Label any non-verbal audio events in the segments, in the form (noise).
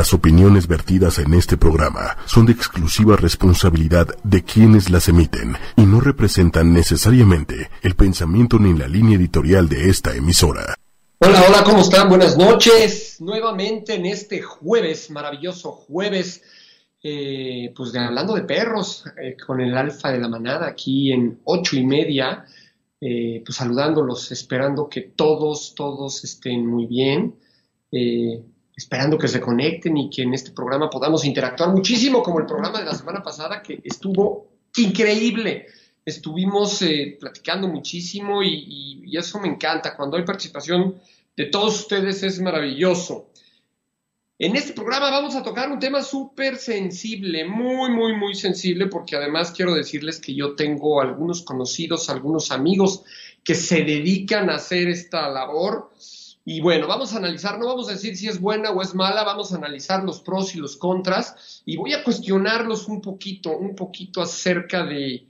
Las opiniones vertidas en este programa son de exclusiva responsabilidad de quienes las emiten y no representan necesariamente el pensamiento ni la línea editorial de esta emisora. Hola, hola, ¿cómo están? Buenas noches. Nuevamente en este jueves, maravilloso jueves, eh, pues de, hablando de perros, eh, con el alfa de la manada aquí en ocho y media, eh, pues saludándolos, esperando que todos, todos estén muy bien esperando que se conecten y que en este programa podamos interactuar muchísimo, como el programa de la semana pasada, que estuvo increíble. Estuvimos eh, platicando muchísimo y, y, eso me encanta. Cuando hay participación de todos ustedes es maravilloso. En este programa vamos a tocar un tema súper sensible, muy, muy, muy sensible, porque además quiero decirles que yo tengo algunos conocidos, algunos amigos que se dedican a hacer esta labor y bueno, vamos a analizar, no vamos a decir si es buena o es mala, vamos a analizar los pros y los contras y voy a cuestionarlos un poquito, un poquito acerca de,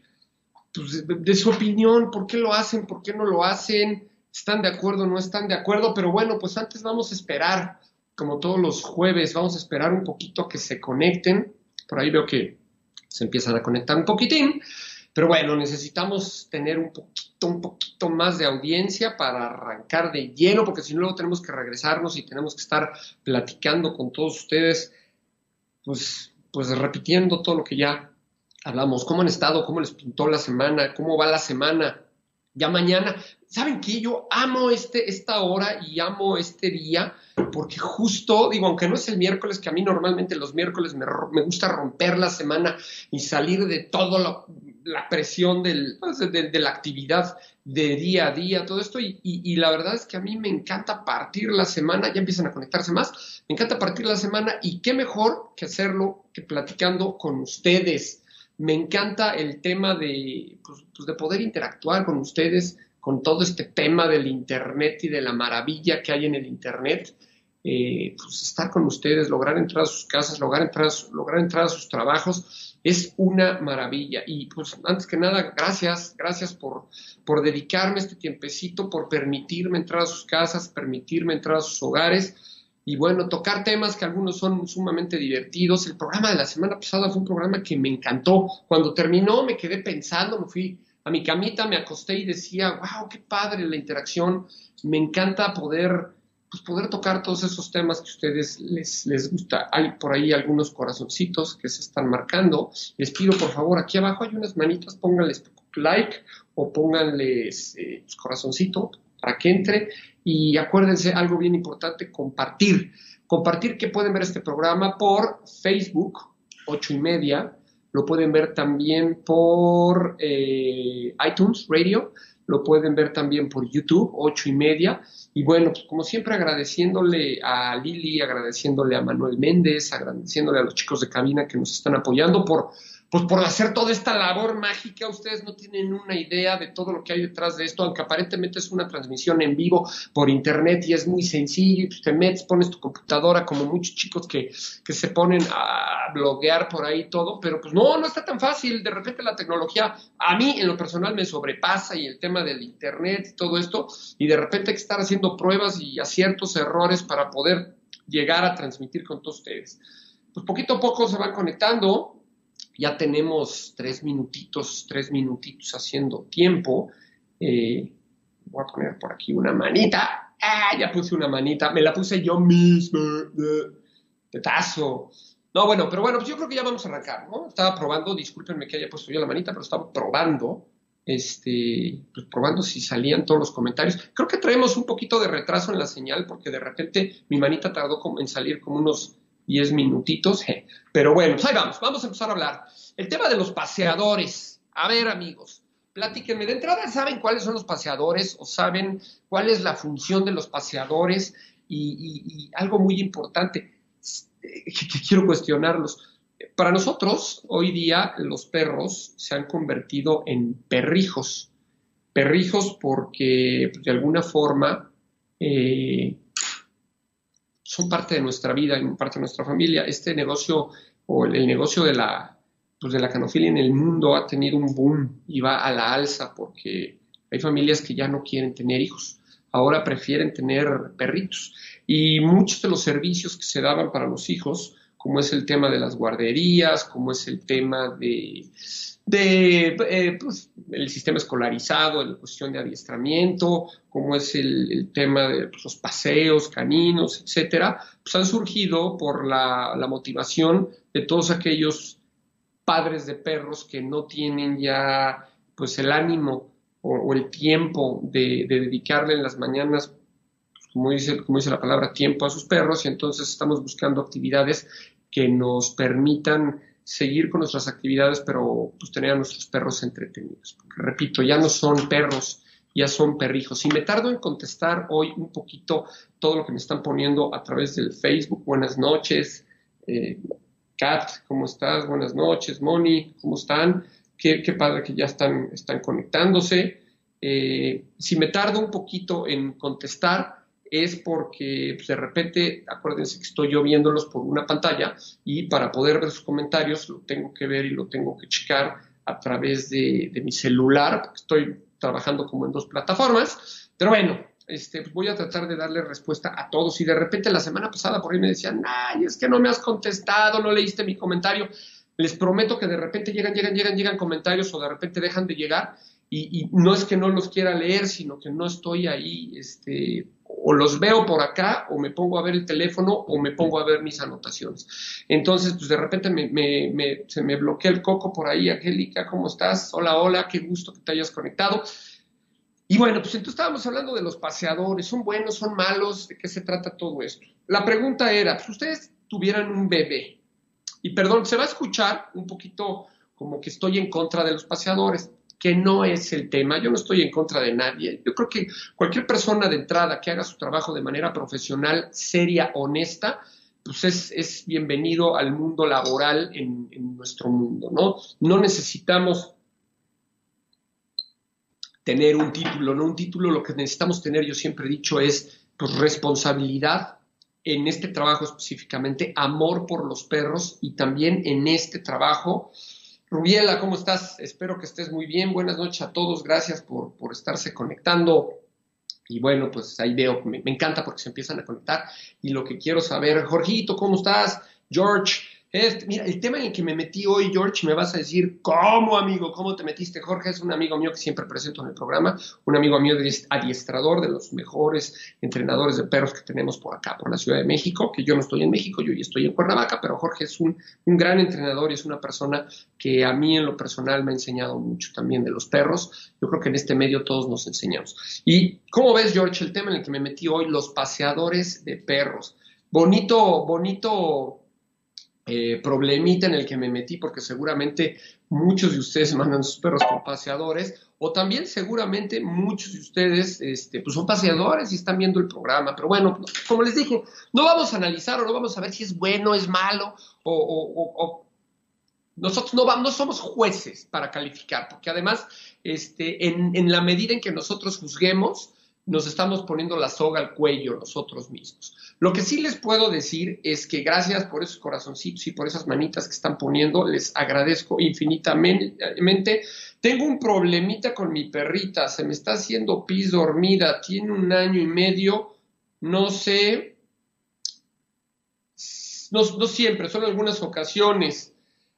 pues, de, su opinión, por qué lo hacen, por qué no lo hacen, están de acuerdo no están de acuerdo, pero bueno, pues antes vamos a esperar, como todos los jueves, vamos a esperar un poquito a que se conecten, por ahí veo que se empiezan a conectar un poquitín. Pero bueno, necesitamos tener un poquito, un poquito más de audiencia para arrancar de lleno, porque si no luego tenemos que regresarnos y tenemos que estar platicando con todos ustedes, pues, pues repitiendo todo lo que ya hablamos. ¿Cómo han estado? ¿Cómo les pintó la semana? ¿Cómo va la semana? Ya mañana, ¿saben qué? Yo amo este, esta hora y amo este día porque justo, digo, aunque no es el miércoles, que a mí normalmente los miércoles me, me gusta romper la semana y salir de toda la presión pues, de, la actividad de día a día, todo esto, y, y, la verdad es que a mí me encanta partir la semana, ya empiezan a conectarse más, me encanta partir la semana y qué mejor que hacerlo que platicando con ustedes. Me encanta el tema de, pues, pues de poder interactuar con ustedes, con todo este tema del Internet y de la maravilla que hay en el Internet. Eh, pues estar con ustedes, lograr entrar a sus casas, lograr entrar, lograr entrar a sus trabajos, es una maravilla. Y pues antes que nada, gracias, gracias por, por dedicarme este tiempecito, por permitirme entrar a sus casas, permitirme entrar a sus hogares y bueno, tocar temas que algunos son sumamente divertidos. El programa de la semana pasada fue un programa que me encantó. Cuando terminó me quedé pensando, me fui a mi camita, me acosté y decía, wow, qué padre la interacción. Me encanta poder pues poder tocar todos esos temas que a ustedes les, les gusta. Hay por ahí algunos corazoncitos que se están marcando. Les pido por favor, aquí abajo hay unas manitas, pónganles like o pónganles eh, pues, corazoncito para que entre. Y acuérdense algo bien importante, compartir. Compartir que pueden ver este programa por Facebook, ocho y media. Lo pueden ver también por eh, iTunes Radio. Lo pueden ver también por YouTube, ocho y media. Y bueno, pues como siempre agradeciéndole a Lili, agradeciéndole a Manuel Méndez, agradeciéndole a los chicos de cabina que nos están apoyando por pues por hacer toda esta labor mágica, ustedes no tienen una idea de todo lo que hay detrás de esto, aunque aparentemente es una transmisión en vivo por internet y es muy sencillo, y pues te metes, pones tu computadora, como muchos chicos que, que se ponen a bloguear por ahí todo, pero pues no, no está tan fácil, de repente la tecnología a mí en lo personal me sobrepasa y el tema del internet y todo esto, y de repente hay que estar haciendo pruebas y aciertos, errores para poder llegar a transmitir con todos ustedes. Pues poquito a poco se van conectando, ya tenemos tres minutitos, tres minutitos haciendo tiempo. Eh, voy a poner por aquí una manita. Ah, ya puse una manita. Me la puse yo mismo. De tazo. No, bueno, pero bueno, pues yo creo que ya vamos a arrancar, ¿no? Estaba probando, discúlpenme que haya puesto yo la manita, pero estaba probando, este, pues probando si salían todos los comentarios. Creo que traemos un poquito de retraso en la señal porque de repente mi manita tardó en salir como unos 10 minutitos. Pero bueno, pues ahí vamos, vamos a empezar a hablar. El tema de los paseadores. A ver, amigos, platíquenme. De entrada, ¿saben cuáles son los paseadores o saben cuál es la función de los paseadores? Y, algo muy importante eh, que, quiero cuestionarlos. Para nosotros, hoy día, los perros se han convertido en perrijos. Perrijos porque, pues, de alguna forma, eh, son parte de nuestra vida parte de nuestra familia. Este negocio o el, negocio de la, pues de la canofilia en el mundo ha tenido un boom y va a la alza porque hay familias que ya no quieren tener hijos. ahora prefieren tener perritos. Y muchos de los servicios que se daban para los hijos, como es el tema de las guarderías, como es el tema de, eh, pues, el sistema escolarizado, la cuestión de adiestramiento, como es el, tema de pues, los paseos caninos, etcétera, pues han surgido por la, motivación de todos aquellos padres de perros que no tienen ya pues el ánimo o, el tiempo de, dedicarle en las mañanas como dice, como dice la palabra, tiempo a sus perros y entonces estamos buscando actividades que nos permitan seguir con nuestras actividades, pero pues tener a nuestros perros entretenidos. Porque, repito, ya no son perros, ya son perrijos. Y me tardo en contestar hoy un poquito todo lo que me están poniendo a través del Facebook. Buenas noches, eh, Kat, ¿cómo estás? Buenas noches, Moni, ¿cómo están? Qué, qué padre que ya están, están conectándose. Eh, si me tardo un poquito en contestar, es porque pues, de repente, acuérdense que estoy yo viéndolos por una pantalla y para poder ver sus comentarios lo tengo que ver y lo tengo que checar a través de, mi celular, porque estoy trabajando como en dos plataformas. Pero bueno, este, pues, voy a tratar de darle respuesta a todos. Y de repente la semana pasada por ahí me decían, ay, es que no me has contestado, no leíste mi comentario. Les prometo que de repente llegan, llegan, llegan, llegan comentarios o de repente dejan de llegar. Y, no es que no los quiera leer, sino que no estoy ahí este, o los veo por acá, o me pongo a ver el teléfono, o me pongo a ver mis anotaciones. Entonces, pues de repente se me bloquea el coco por ahí, Angélica, ¿cómo estás? Hola, hola, qué gusto que te hayas conectado. Y bueno, pues entonces estábamos hablando de los paseadores, ¿son buenos, son malos? ¿De qué se trata todo esto? La pregunta era, si ustedes tuvieran un bebé, y perdón, se va a escuchar un poquito como que estoy en contra de los paseadores, que no es el tema. Yo no estoy en contra de nadie. Yo creo que cualquier persona de entrada que haga su trabajo de manera profesional, seria, honesta, pues es, bienvenido al mundo laboral en, nuestro mundo, ¿no? No necesitamos tener un título, ¿no? Un título lo que necesitamos tener, yo siempre he dicho, es pues, responsabilidad en este trabajo específicamente, amor por los perros y también en este trabajo Rubiela, ¿cómo estás? Espero que estés muy bien. Buenas noches a todos. Gracias por, estarse conectando. Y bueno, pues ahí veo, me, me, encanta porque se empiezan a conectar. Y lo que quiero saber, Jorgito, ¿cómo estás? George, mira, el tema en el que me metí hoy, George, me vas a decir, ¿cómo, amigo? ¿Cómo te metiste? Jorge es un amigo mío que siempre presento en el programa, un amigo mío adiestrador de los mejores entrenadores de perros que tenemos por acá, por la Ciudad de México, que yo no estoy en México, yo estoy en Cuernavaca, pero Jorge es un, un gran entrenador y es una persona que a mí en lo personal me ha enseñado mucho también de los perros. Yo creo que en este medio todos nos enseñamos. Y, ¿cómo ves, George, el tema en el que me metí hoy, los paseadores de perros? Bonito, bonito eh, problemita en el que me metí, porque seguramente muchos de ustedes (laughs) mandan sus perros con paseadores, o también seguramente muchos de ustedes este, pues son paseadores y están viendo el programa. Pero bueno, como les dije, no vamos a analizar o no vamos a ver si es bueno, es malo, o, nosotros no, vamos, no somos jueces para calificar, porque además, este, en, en la medida en que nosotros juzguemos, nos estamos poniendo la soga al cuello nosotros mismos. Lo que sí les puedo decir es que gracias por esos corazoncitos y por esas manitas que están poniendo, les agradezco infinitamente. Tengo un problemita con mi perrita, se me está haciendo pis dormida, tiene un año y medio, no sé, no, siempre, solo algunas ocasiones.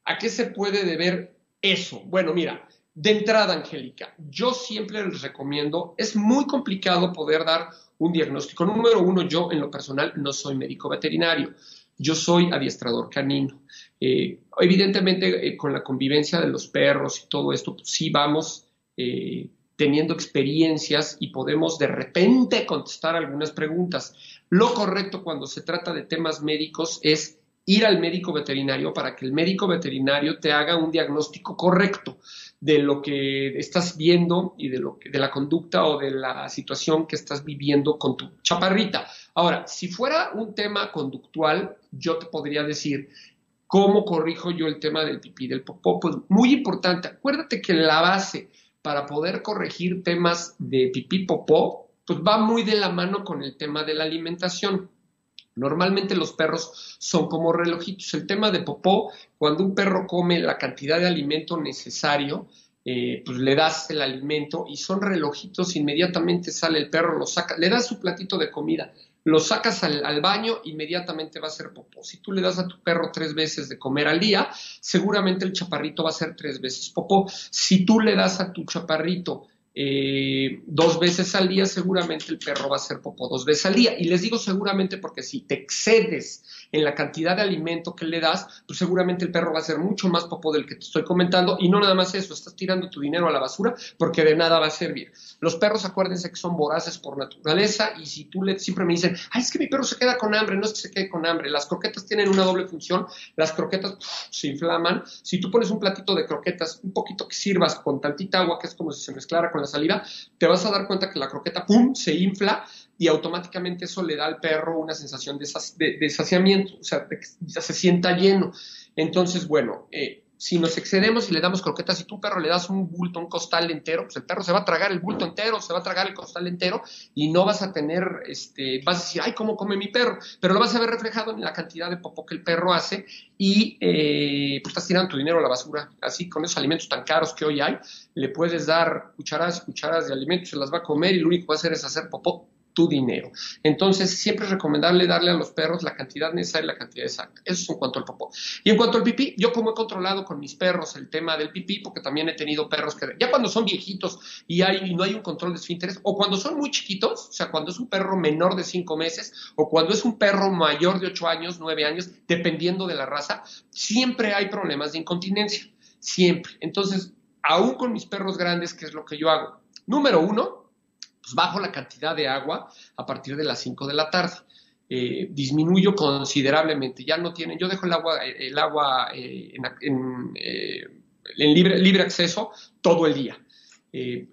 ¿A qué se puede deber eso? Bueno, mira, de entrada, Angélica, yo siempre les recomiendo, es muy complicado poder dar un diagnóstico. Número uno, yo en lo personal no soy médico veterinario, yo soy adiestrador canino. Eh, evidentemente, eh, con la convivencia de los perros y todo esto, pues, sí vamos eh, teniendo experiencias y podemos de repente contestar algunas preguntas. Lo correcto cuando se trata de temas médicos es ir al médico veterinario para que el médico veterinario te haga un diagnóstico correcto de lo que estás viendo y de, lo que, de la conducta o de la situación que estás viviendo con tu chaparrita. Ahora, si fuera un tema conductual, yo te podría decir, ¿cómo corrijo yo el tema del pipí del popó? Pues muy importante, acuérdate que la base para poder corregir temas de pipí popó, pues va muy de la mano con el tema de la alimentación. Normalmente los perros son como relojitos. El tema de popó, cuando un perro come la cantidad de alimento necesario, eh, pues le das el alimento y son relojitos, inmediatamente sale el perro, lo saca, le das su platito de comida, lo sacas al, baño, inmediatamente va a ser popó. Si tú le das a tu perro tres veces de comer al día, seguramente el chaparrito va a ser tres veces popó. Si tú le das a tu chaparrito eh, dos veces al día, seguramente el perro va a ser popó dos veces al día. Y les digo seguramente porque si te excedes en la cantidad de alimento que le das, pues seguramente el perro va a ser mucho más popó del que te estoy comentando. Y no nada más eso, estás tirando tu dinero a la basura porque de nada va a servir. Los perros, acuérdense que son voraces por naturaleza y si tú le siempre me dicen, ay, es que mi perro se queda con hambre, no es que se quede con hambre. Las croquetas tienen una doble función, las croquetas se inflaman. Si tú pones un platito de croquetas, un poquito que sirvas con tantita agua, que es como si se mezclara con la saliva, te vas a dar cuenta que la croqueta, ¡pum!, se infla y automáticamente eso le da al perro una sensación de, saciamiento, o sea, ya se sienta lleno. Entonces, bueno, eh, si nos excedemos y le damos croquetas, si tu perro le das un bulto, un costal entero, pues el perro se va a tragar el bulto entero, se va a tragar el costal entero y no vas a tener, este, vas a decir, ay, ¿cómo come mi perro? Pero lo vas a ver reflejado en la cantidad de popó que el perro hace y eh, pues estás tirando tu dinero a la basura. Así, con esos alimentos tan caros que hoy hay, le puedes dar cucharadas y cucharadas de alimentos, se las va a comer y lo único que va a hacer es hacer popó tu dinero. Entonces, siempre es recomendable darle a los perros la cantidad necesaria y la cantidad exacta. Eso es en cuanto al popó. Y en cuanto al pipí, yo como he controlado con mis perros el tema del pipí, porque también he tenido perros que ya cuando son viejitos y, no hay un control de esfínteres, o cuando son muy chiquitos, o sea, cuando es un perro menor de cinco meses, o cuando es un perro mayor de ocho años, nueve años, dependiendo de la raza, siempre hay problemas de incontinencia. Siempre. Entonces, aún con mis perros grandes, ¿qué es lo que yo hago? Número uno, pues bajo la cantidad de agua a partir de las 5 de la tarde. Eh, disminuyo considerablemente. Ya no tienen, yo dejo el agua, el agua eh, en, eh, libre, libre, acceso todo el día.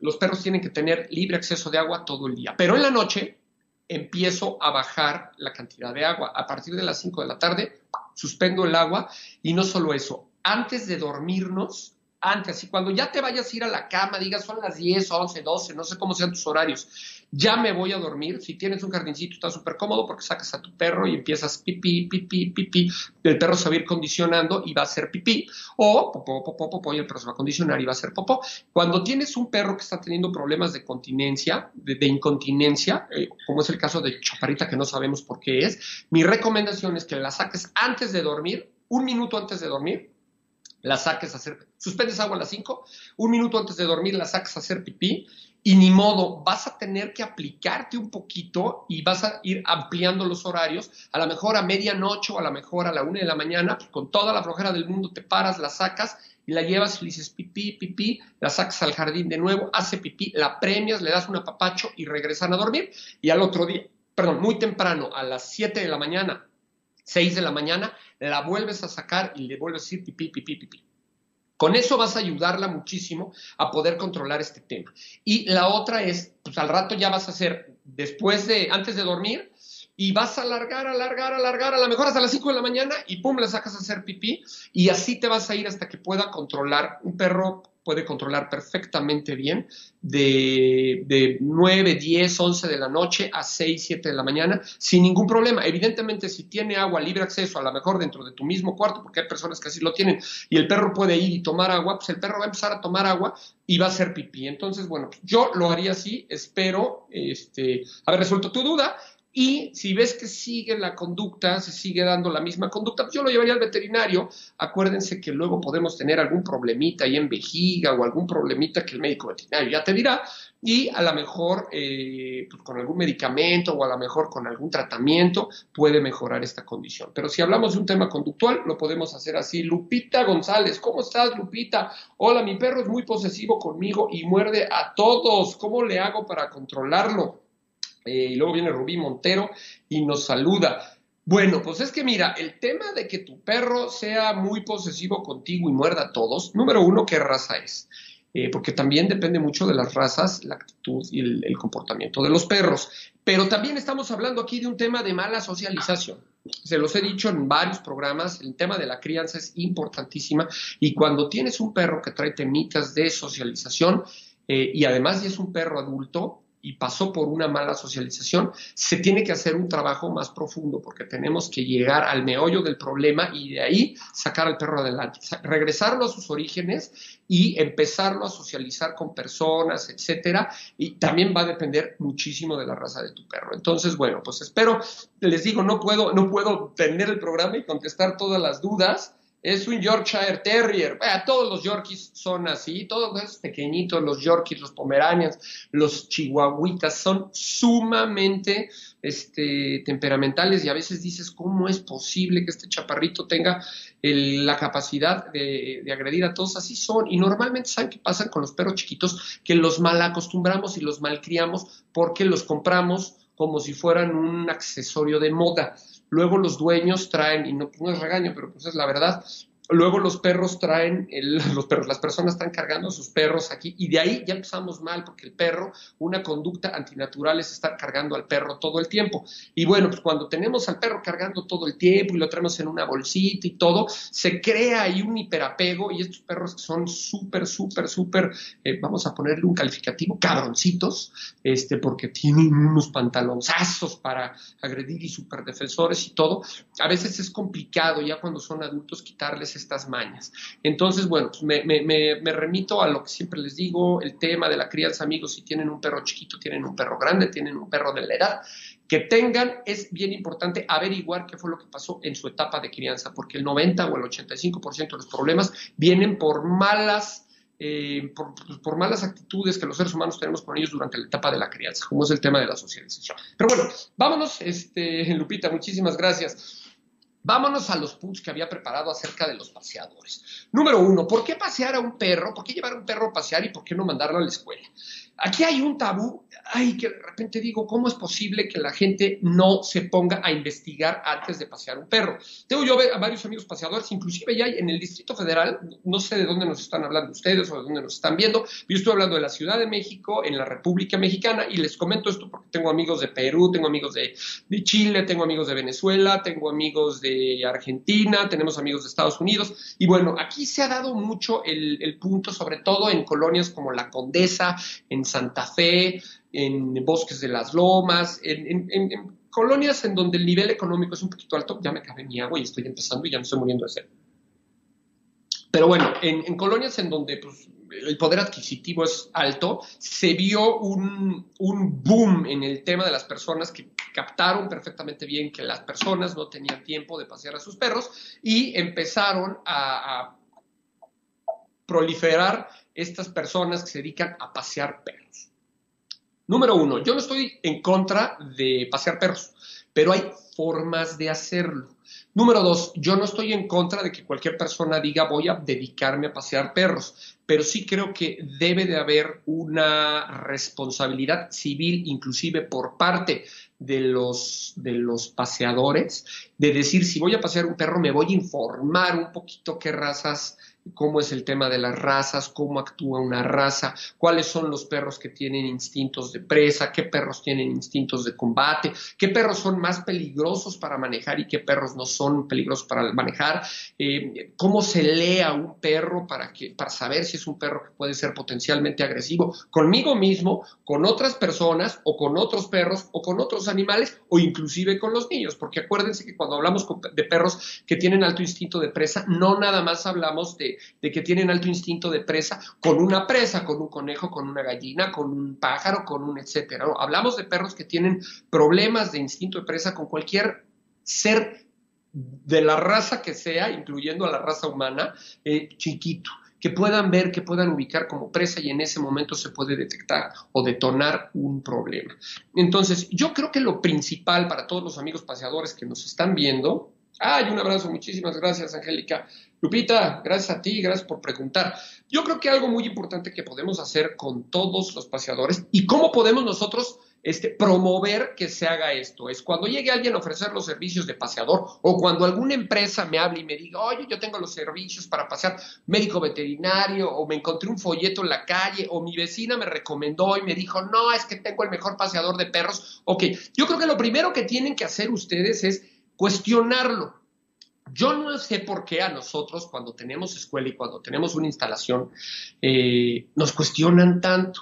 los perros tienen que tener libre acceso de agua todo el día. Pero en la noche empiezo a bajar la cantidad de agua. A partir de las 5 de la tarde suspendo el agua y no solo eso, antes de dormirnos antes, y cuando ya te vayas a ir a la cama, digas son las 10, 11, 12, no sé cómo sean tus horarios, ya me voy a dormir, si tienes un jardincito está súper cómodo porque sacas a tu perro y empiezas pipí, pipí, pipí, el perro se va a ir condicionando y va a hacer pipí, o popó, popó, popó, y el perro se va a condicionar y va a hacer popó. Cuando tienes un perro que está teniendo problemas de continencia, de, incontinencia, eh, como es el caso de Chaparrita que no sabemos por qué es, mi recomendación es que la saques antes de dormir, un minuto antes de dormir, la saques a hacer, suspendes agua a las 5, un minuto antes de dormir la saques a hacer pipí y ni modo, vas a tener que aplicarte un poquito y vas a ir ampliando los horarios, a lo mejor a medianoche o a lo mejor a la una de la mañana, con toda la flojera del mundo te paras, la sacas y la llevas y le dices pipí, pipí, la sacas al jardín de nuevo, hace pipí, la premias, le das un apapacho y regresan a dormir. Y al otro día, perdón, muy temprano, a las 7 de la mañana, 6 de la mañana, la vuelves a sacar y le vuelves a decir pipí, pipí, pipí. Con eso vas a ayudarla muchísimo a poder controlar este tema. Y la otra es, pues al rato ya vas a hacer, después de, antes de dormir, y vas a alargar, alargar, alargar, a lo mejor hasta las 5 de la mañana y pum, la sacas a hacer pipí y así te vas a ir hasta que pueda controlar un perro puede controlar perfectamente bien de, de 9, 10, 11 de la noche a 6, 7 de la mañana sin ningún problema. Evidentemente, si tiene agua libre acceso, a lo mejor dentro de tu mismo cuarto, porque hay personas que así lo tienen, y el perro puede ir y tomar agua, pues el perro va a empezar a tomar agua y va a hacer pipí. Entonces, bueno, yo lo haría así, espero este, haber resuelto tu duda. Y si ves que sigue la conducta, se sigue dando la misma conducta, pues yo lo llevaría al veterinario. Acuérdense que luego podemos tener algún problemita ahí en vejiga o algún problemita que el médico veterinario ya te dirá. Y a lo mejor eh, pues con algún medicamento o a lo mejor con algún tratamiento puede mejorar esta condición. Pero si hablamos de un tema conductual, lo podemos hacer así. Lupita González, ¿cómo estás, Lupita? Hola, mi perro es muy posesivo conmigo y muerde a todos. ¿Cómo le hago para controlarlo? Eh, y luego viene Rubí Montero y nos saluda. Bueno, pues es que mira, el tema de que tu perro sea muy posesivo contigo y muerda a todos, número uno, ¿qué raza es? Eh, porque también depende mucho de las razas, la actitud y el, comportamiento de los perros. Pero también estamos hablando aquí de un tema de mala socialización. Se los he dicho en varios programas, el tema de la crianza es importantísima y cuando tienes un perro que trae temitas de socialización eh, y además es un perro adulto, y pasó por una mala socialización, se tiene que hacer un trabajo más profundo porque tenemos que llegar al meollo del problema y de ahí sacar al perro adelante, regresarlo a sus orígenes y empezarlo a socializar con personas, etcétera, y también va a depender muchísimo de la raza de tu perro. Entonces, bueno, pues espero, les digo, no puedo no puedo tener el programa y contestar todas las dudas es un Yorkshire Terrier. todos los Yorkies son así, todos esos pequeñitos, los Yorkies, los Pomeranians, los Chihuahuitas, son sumamente este, temperamentales y a veces dices, ¿cómo es posible que este chaparrito tenga la capacidad de, agredir a todos? Así son. Y normalmente, ¿saben qué pasa con los perros chiquitos? Que los mal acostumbramos y los malcriamos porque los compramos como si fueran un accesorio de moda. Luego los dueños traen, y no, no es regaño, pero pues es la verdad, Luego los perros traen, (laughs) los perros, las personas están cargando a sus perros aquí y de ahí ya empezamos mal porque el perro, una conducta antinatural es estar cargando al perro todo el tiempo. Y bueno, pues cuando tenemos al perro cargando todo el tiempo y lo traemos en una bolsita y todo, se crea ahí un hiperapego y estos perros son súper, súper, súper, eh, vamos a ponerle un calificativo, cabroncitos, este, porque tienen unos pantalonzazos para agredir y súper defensores y todo. A veces es complicado ya cuando son adultos quitarles estas mañas. Entonces, bueno, pues me, remito a lo que siempre les digo, el tema de la crianza, amigos, si tienen un perro chiquito, tienen un perro grande, tienen un perro de la edad que tengan, es bien importante averiguar qué fue lo que pasó en su etapa de crianza, porque el 90 o el 85% de los problemas vienen por malas... Eh, por, por, malas actitudes que los seres humanos tenemos con ellos durante la etapa de la crianza, como es el tema de la socialización. Pero bueno, vámonos, este, (laughs) Lupita, muchísimas gracias. Vámonos a los puntos que había preparado acerca de los paseadores. Número uno, ¿por qué pasear a un perro? ¿Por qué llevar a un perro a pasear y por qué no mandarlo a la escuela? Aquí hay un tabú, ay, que de repente digo, ¿cómo es posible que la gente no se ponga a investigar antes de pasear un perro? Tengo yo a varios amigos paseadores, inclusive ya en el Distrito Federal, no sé de dónde nos están hablando ustedes o de dónde nos están viendo, yo estoy hablando de la Ciudad de México, en la República Mexicana, y les comento esto porque tengo amigos de Perú, tengo amigos de, Chile, tengo amigos de Venezuela, tengo amigos de Argentina, tenemos amigos de Estados Unidos, y bueno, aquí se ha dado mucho el, el punto, sobre todo en colonias como La Condesa, en Santa Fe, en Bosques de las Lomas, en, colonias en donde el nivel económico es un poquito alto, ya me cabe mi agua y estoy empezando y ya me estoy muriendo de sed. Pero bueno, en, colonias en donde pues, el poder adquisitivo es alto, se vio un, boom en el tema de las personas que captaron perfectamente bien que las personas no tenían tiempo de pasear a sus perros y empezaron a proliferar estas personas que se dedican a pasear perros. Número uno, yo no estoy en contra de pasear perros, pero hay formas de hacerlo. Número dos, yo no estoy en contra de que cualquier persona diga voy a dedicarme a pasear perros, pero sí creo que debe de haber una responsabilidad civil, inclusive por parte de los, de los paseadores, de decir si voy a pasear un perro me voy a informar un poquito qué razas cómo es el tema de las razas, cómo actúa una raza, cuáles son los perros que tienen instintos de presa, qué perros tienen instintos de combate, qué perros son más peligrosos para manejar y qué perros no son peligrosos para manejar, eh, cómo se lee a un perro para, que, para saber si es un perro que puede ser potencialmente agresivo conmigo mismo, con otras personas o con otros perros o con otros animales o inclusive con los niños, porque acuérdense que cuando hablamos de perros que tienen alto instinto de presa, no nada más hablamos de de, que tienen alto instinto de presa con una presa, con un conejo, con una gallina, con un pájaro, con un etcétera. Hablamos de perros que tienen problemas de instinto de presa con cualquier ser de la raza que sea, incluyendo a la raza humana, eh, chiquito que puedan ver, que puedan ubicar como presa y en ese momento se puede detectar o detonar un problema. Entonces, yo creo que lo principal para todos los amigos paseadores que nos están viendo, ay, un abrazo, muchísimas gracias, Angélica, Lupita, gracias a ti, gracias por preguntar. Yo creo que algo muy importante que podemos hacer con todos los paseadores y cómo podemos nosotros este, promover que se haga esto. Es cuando llegue alguien a ofrecer los servicios de paseador o cuando alguna empresa me hable y me diga, oye, yo tengo los servicios para pasear médico veterinario o me encontré un folleto en la calle o mi vecina me recomendó y me dijo, no, es que tengo el mejor paseador de perros. Ok, yo creo que lo primero que tienen que hacer ustedes es cuestionarlo yo no sé por qué a nosotros cuando tenemos escuela y cuando tenemos una instalación eh, nos cuestionan tanto.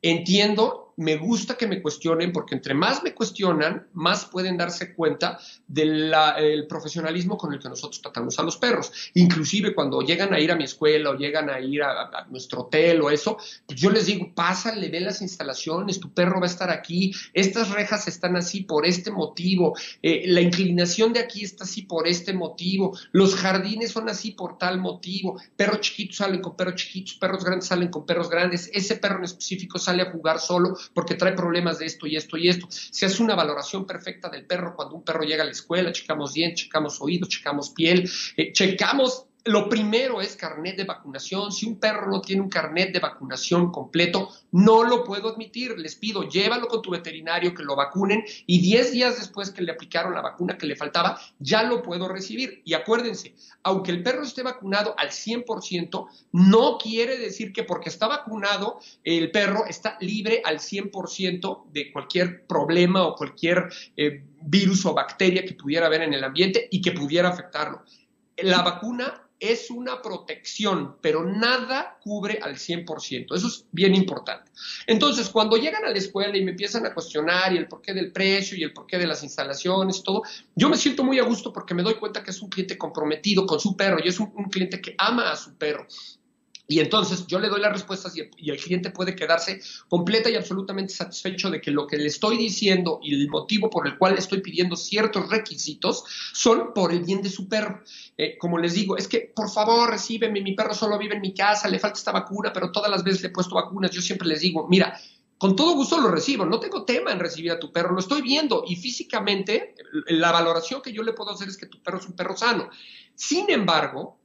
Entiendo me gusta que me cuestionen porque entre más me cuestionan, más pueden darse cuenta del profesionalismo con el que nosotros tratamos a los perros. Inclusive cuando llegan a ir a mi escuela o llegan a ir a, nuestro hotel o eso, pues yo les digo, pásale, ve las instalaciones, tu perro va a estar aquí, estas rejas están así por este motivo, eh, la inclinación de aquí está así por este motivo, los jardines son así por tal motivo, perros chiquitos salen con perros chiquitos, perros grandes salen con perros grandes, ese perro en específico sale a jugar solo porque trae problemas de esto y esto y esto. Se hace una valoración perfecta del perro cuando un perro llega a la escuela, checamos dientes, checamos oídos, checamos piel, eh, checamos lo primero es carnet de vacunación. Si un perro no tiene un carnet de vacunación completo, no lo puedo admitir. Les pido, llévalo con tu veterinario que lo vacunen y 10 días después que le aplicaron la vacuna que le faltaba, ya lo puedo recibir. Y acuérdense, aunque el perro esté vacunado al 100%, no quiere decir que porque está vacunado el perro está libre al 100% de cualquier problema o cualquier eh, virus o bacteria que pudiera haber en el ambiente y que pudiera afectarlo. La vacuna es una protección, pero nada cubre al 100%. Eso es bien importante. Entonces, cuando llegan a la escuela y me empiezan a cuestionar y el porqué del precio y el porqué de las instalaciones y todo, yo me siento muy a gusto porque me doy cuenta que es un cliente comprometido con su perro y es un, un cliente que ama a su perro. Y entonces yo le doy las respuestas y el, cliente puede quedarse completa y absolutamente satisfecho de que lo que le estoy diciendo y el motivo por el cual le estoy pidiendo ciertos requisitos son por el bien de su perro. Eh, como les digo, es que por favor recíbeme, mi perro solo vive en mi casa, le falta esta vacuna, pero todas las veces le he puesto vacunas, yo siempre les digo, mira, con todo gusto lo recibo, no tengo tema en recibir a tu perro, lo estoy viendo y físicamente la valoración que yo le puedo hacer es que tu perro es un perro sano. Sin embargo,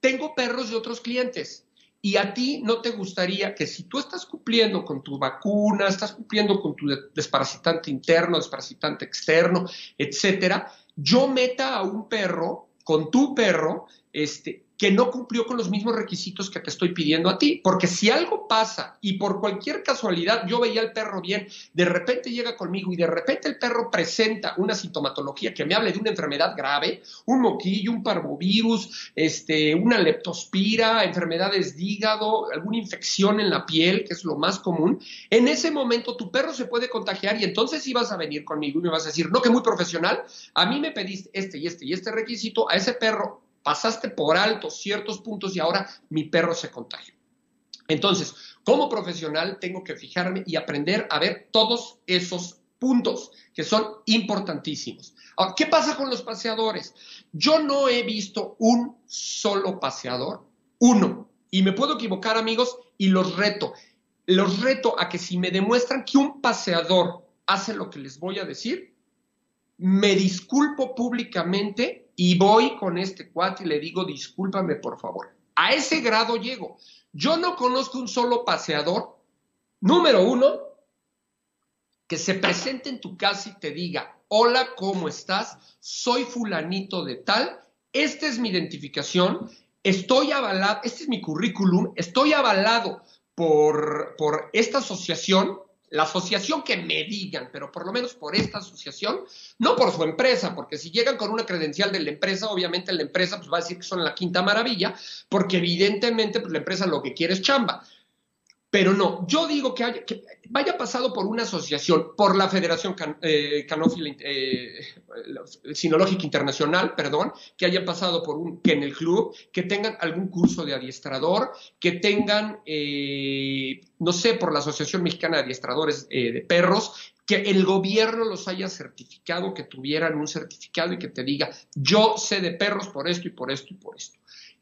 tengo perros de otros clientes y a ti no te gustaría que si tú estás cumpliendo con tu vacuna, estás cumpliendo con tu desparasitante interno, desparasitante externo, etcétera, yo meta a un perro con tu perro, este, que no cumplió con los mismos requisitos que te estoy pidiendo a ti. Porque si algo pasa y por cualquier casualidad yo veía al perro bien, de repente llega conmigo y de repente el perro presenta una sintomatología que me hable de una enfermedad grave, un moquillo, un parvovirus, este, una leptospira, enfermedades de hígado, alguna infección en la piel, que es lo más común, en ese momento tu perro se puede contagiar y entonces sí vas a venir conmigo y me vas a decir, no que muy profesional, a mí me pediste este y este y este requisito, a ese perro pasaste por alto ciertos puntos y ahora mi perro se contagió. Entonces, como profesional tengo que fijarme y aprender a ver todos esos puntos que son importantísimos. ¿qué pasa con los paseadores? Yo no he visto un solo paseador, uno, y me puedo equivocar amigos y los reto. Los reto a que si me demuestran que un paseador hace lo que les voy a decir, me disculpo públicamente y voy con este cuate y le digo, discúlpame por favor. A ese grado llego. Yo no conozco un solo paseador, número uno, que se presente en tu casa y te diga, hola, ¿cómo estás? Soy fulanito de tal, esta es mi identificación, estoy avalado, este es mi currículum, estoy avalado por, por esta asociación la asociación que me digan, pero por lo menos por esta asociación, no por su empresa, porque si llegan con una credencial de la empresa, obviamente la empresa pues, va a decir que son la quinta maravilla, porque evidentemente pues, la empresa lo que quiere es chamba. Pero no, yo digo que, haya, que vaya pasado por una asociación, por la Federación eh, Canófila eh, Sinológica Internacional, perdón, que hayan pasado por un, que en el club, que tengan algún curso de adiestrador, que tengan, eh, no sé, por la Asociación Mexicana de Adiestradores de Perros, que el gobierno los haya certificado, que tuvieran un certificado y que te diga, yo sé de perros por esto y por esto y por esto.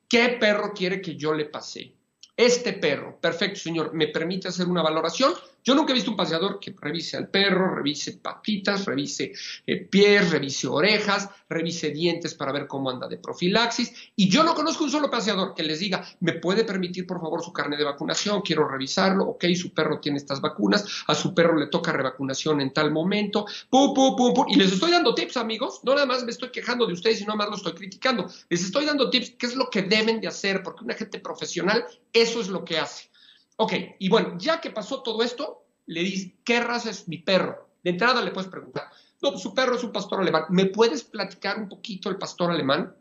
¿Qué perro quiere que yo le pase? Este perro, perfecto señor, ¿me permite hacer una valoración? Yo nunca he visto un paseador que revise al perro, revise patitas, revise eh, pies, revise orejas, revise dientes para ver cómo anda de profilaxis. Y yo no conozco un solo paseador que les diga, ¿me puede permitir por favor su carne de vacunación? Quiero revisarlo. Ok, su perro tiene estas vacunas, a su perro le toca revacunación en tal momento. Pum, pum, pum, pum. Y les estoy dando tips, amigos. No nada más me estoy quejando de ustedes y no más lo estoy criticando. Les estoy dando tips, qué es lo que deben de hacer, porque una gente profesional, eso es lo que hace. Ok, y bueno, ya que pasó todo esto, le dice, ¿qué raza es mi perro? De entrada le puedes preguntar, no, su perro es un pastor alemán. ¿Me puedes platicar un poquito el pastor alemán?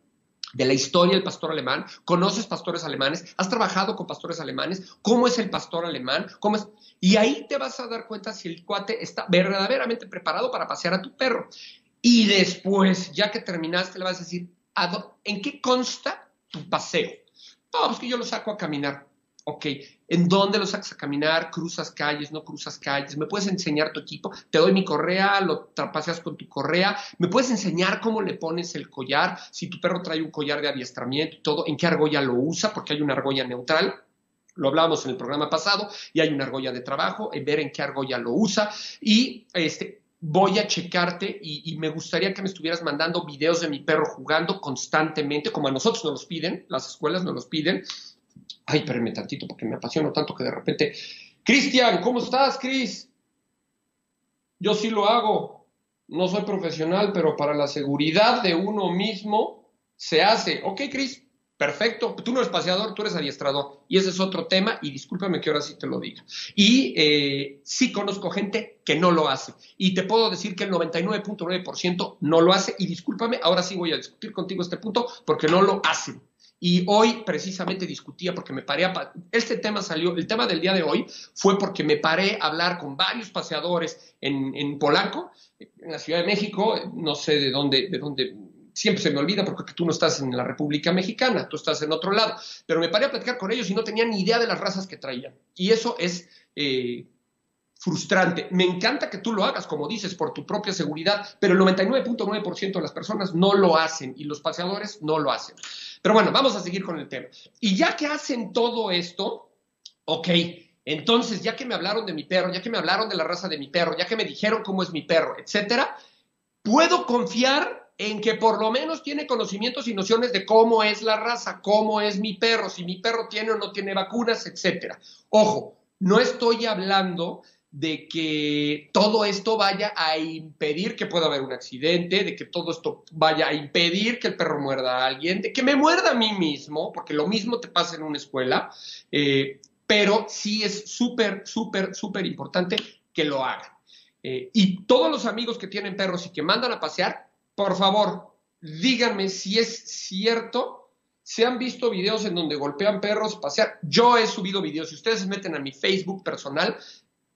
de la historia del pastor alemán, conoces pastores alemanes, has trabajado con pastores alemanes, cómo es el pastor alemán, cómo es... Y ahí te vas a dar cuenta si el cuate está verdaderamente preparado para pasear a tu perro. Y después, ya que terminaste, le vas a decir, ¿en qué consta tu paseo? No, pues que yo lo saco a caminar. Ok, ¿en dónde lo sacas a caminar? ¿Cruzas calles? ¿No cruzas calles? ¿Me puedes enseñar tu equipo? Te doy mi correa, lo paseas con tu correa. ¿Me puedes enseñar cómo le pones el collar? Si tu perro trae un collar de adiestramiento y todo, ¿en qué argolla lo usa? Porque hay una argolla neutral. Lo hablábamos en el programa pasado y hay una argolla de trabajo, en ver en qué argolla lo usa. Y este, voy a checarte y, y, me gustaría que me estuvieras mandando videos de mi perro jugando constantemente, como a nosotros nos los piden, las escuelas nos los piden, Ay, espérenme tantito porque me apasiono tanto que de repente. Cristian, ¿cómo estás, Cris? Yo sí lo hago. No soy profesional, pero para la seguridad de uno mismo se hace. Ok, Cris, perfecto. Tú no eres paseador, tú eres adiestrador. Y ese es otro tema, y discúlpame que ahora sí te lo diga. Y eh, sí conozco gente que no lo hace. Y te puedo decir que el 99.9% no lo hace. Y discúlpame, ahora sí voy a discutir contigo este punto porque no lo hacen. Y hoy precisamente discutía porque me paré a... Este tema salió, el tema del día de hoy fue porque me paré a hablar con varios paseadores en, en Polanco, en la Ciudad de México, no sé de dónde, de dónde siempre se me olvida porque tú no estás en la República Mexicana, tú estás en otro lado. Pero me paré a platicar con ellos y no tenían ni idea de las razas que traían. Y eso es eh, frustrante. Me encanta que tú lo hagas, como dices, por tu propia seguridad, pero el 99.9% de las personas no lo hacen y los paseadores no lo hacen. Pero bueno, vamos a seguir con el tema. Y ya que hacen todo esto, ok, entonces ya que me hablaron de mi perro, ya que me hablaron de la raza de mi perro, ya que me dijeron cómo es mi perro, etcétera, puedo confiar en que por lo menos tiene conocimientos y nociones de cómo es la raza, cómo es mi perro, si mi perro tiene o no tiene vacunas, etcétera. Ojo, no estoy hablando de que todo esto vaya a impedir que pueda haber un accidente, de que todo esto vaya a impedir que el perro muerda a alguien, de que me muerda a mí mismo, porque lo mismo te pasa en una escuela, eh, pero sí es súper, súper, súper importante que lo hagan. Eh, y todos los amigos que tienen perros y que mandan a pasear, por favor, díganme si es cierto se han visto videos en donde golpean perros, pasear. Yo he subido videos. Si ustedes se meten a mi Facebook personal,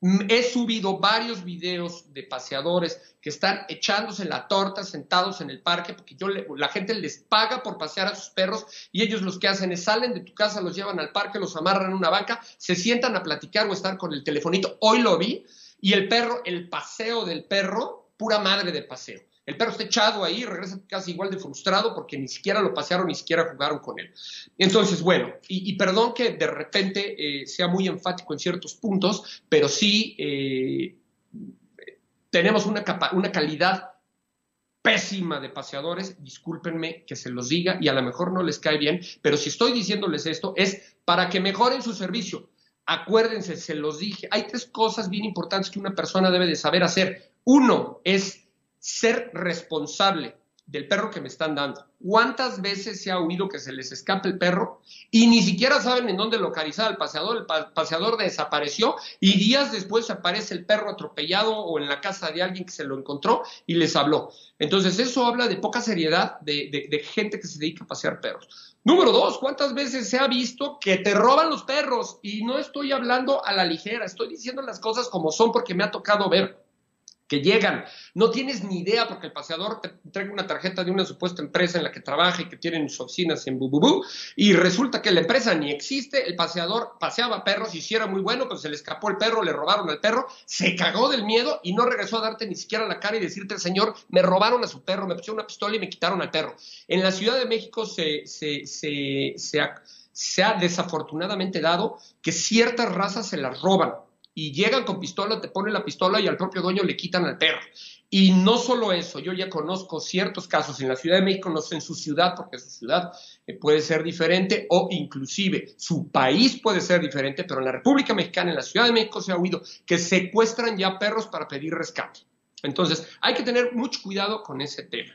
He subido varios videos de paseadores que están echándose la torta sentados en el parque porque yo la gente les paga por pasear a sus perros y ellos los que hacen es salen de tu casa, los llevan al parque, los amarran en una banca, se sientan a platicar o estar con el telefonito. Hoy lo vi y el perro, el paseo del perro, pura madre de paseo. El perro está echado ahí, regresa casi igual de frustrado porque ni siquiera lo pasearon, ni siquiera jugaron con él. Entonces, bueno, y, perdón que de repente eh, sea muy enfático en ciertos puntos, pero sí eh, tenemos una, una calidad pésima de paseadores, discúlpenme que se los diga y a lo mejor no les cae bien, pero si estoy diciéndoles esto es para que mejoren su servicio. Acuérdense, se los dije, hay tres cosas bien importantes que una persona debe de saber hacer. Uno es ser responsable del perro que me están dando. ¿Cuántas veces se ha oído que se les escape el perro y ni siquiera saben en dónde localizar al paseador? El paseador desapareció y días después aparece el perro atropellado o en la casa de alguien que se lo encontró y les habló. Entonces eso habla de poca seriedad de, gente que se dedica a pasear perros. Número dos, ¿cuántas veces se ha visto que te roban los perros? Y no estoy hablando a la ligera, estoy diciendo las cosas como son porque me ha tocado ver que llegan. No tienes ni idea porque el paseador te entrega una tarjeta de una supuesta empresa en la que trabaja y que tienen sus oficinas en Bububú y resulta que la empresa ni existe, el paseador paseaba perros y si era muy bueno, pues se le escapó el perro, le robaron al perro, se cagó del miedo y no regresó a darte ni siquiera la cara y decirte, señor, me robaron a su perro, me pusieron una pistola y me quitaron al perro. En la Ciudad de México se, se, se ha desafortunadamente dado que ciertas razas se las roban y llegan con pistola, te ponen la pistola y al propio dueño le quitan al perro. Y no solo eso, yo ya conozco ciertos casos en la Ciudad de México, no sé en su ciudad, porque su ciudad eh, puede ser diferente o inclusive su país puede ser diferente, pero en la República Mexicana, en la Ciudad de México se ha oído que secuestran ya perros para pedir rescate. Entonces, hay que tener mucho cuidado con ese tema.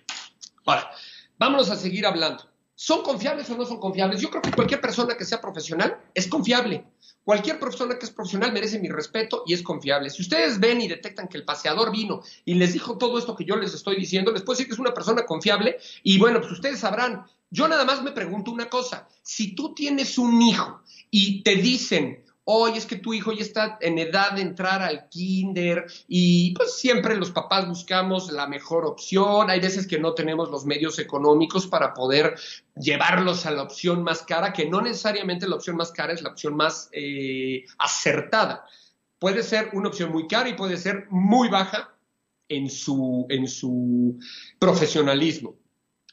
Ahora, vámonos a seguir hablando. ¿Son confiables o no son confiables? Yo creo que cualquier persona que sea profesional es confiable. Cualquier persona que es profesional merece mi respeto y es confiable. Si ustedes ven y detectan que el paseador vino y les dijo todo esto que yo les estoy diciendo, les puedo decir que es una persona confiable y bueno, pues ustedes sabrán Yo nada más me pregunto una cosa, si tú tienes un hijo y te dicen, oye, es que tu hijo ya está en edad de entrar al kinder y pues siempre los papás buscamos la mejor opción, hay veces que no tenemos los medios económicos para poder llevarlos a la opción más cara, que no necesariamente la opción más cara es la opción más eh, acertada. Puede ser una opción muy cara y puede ser muy baja en su, en su profesionalismo.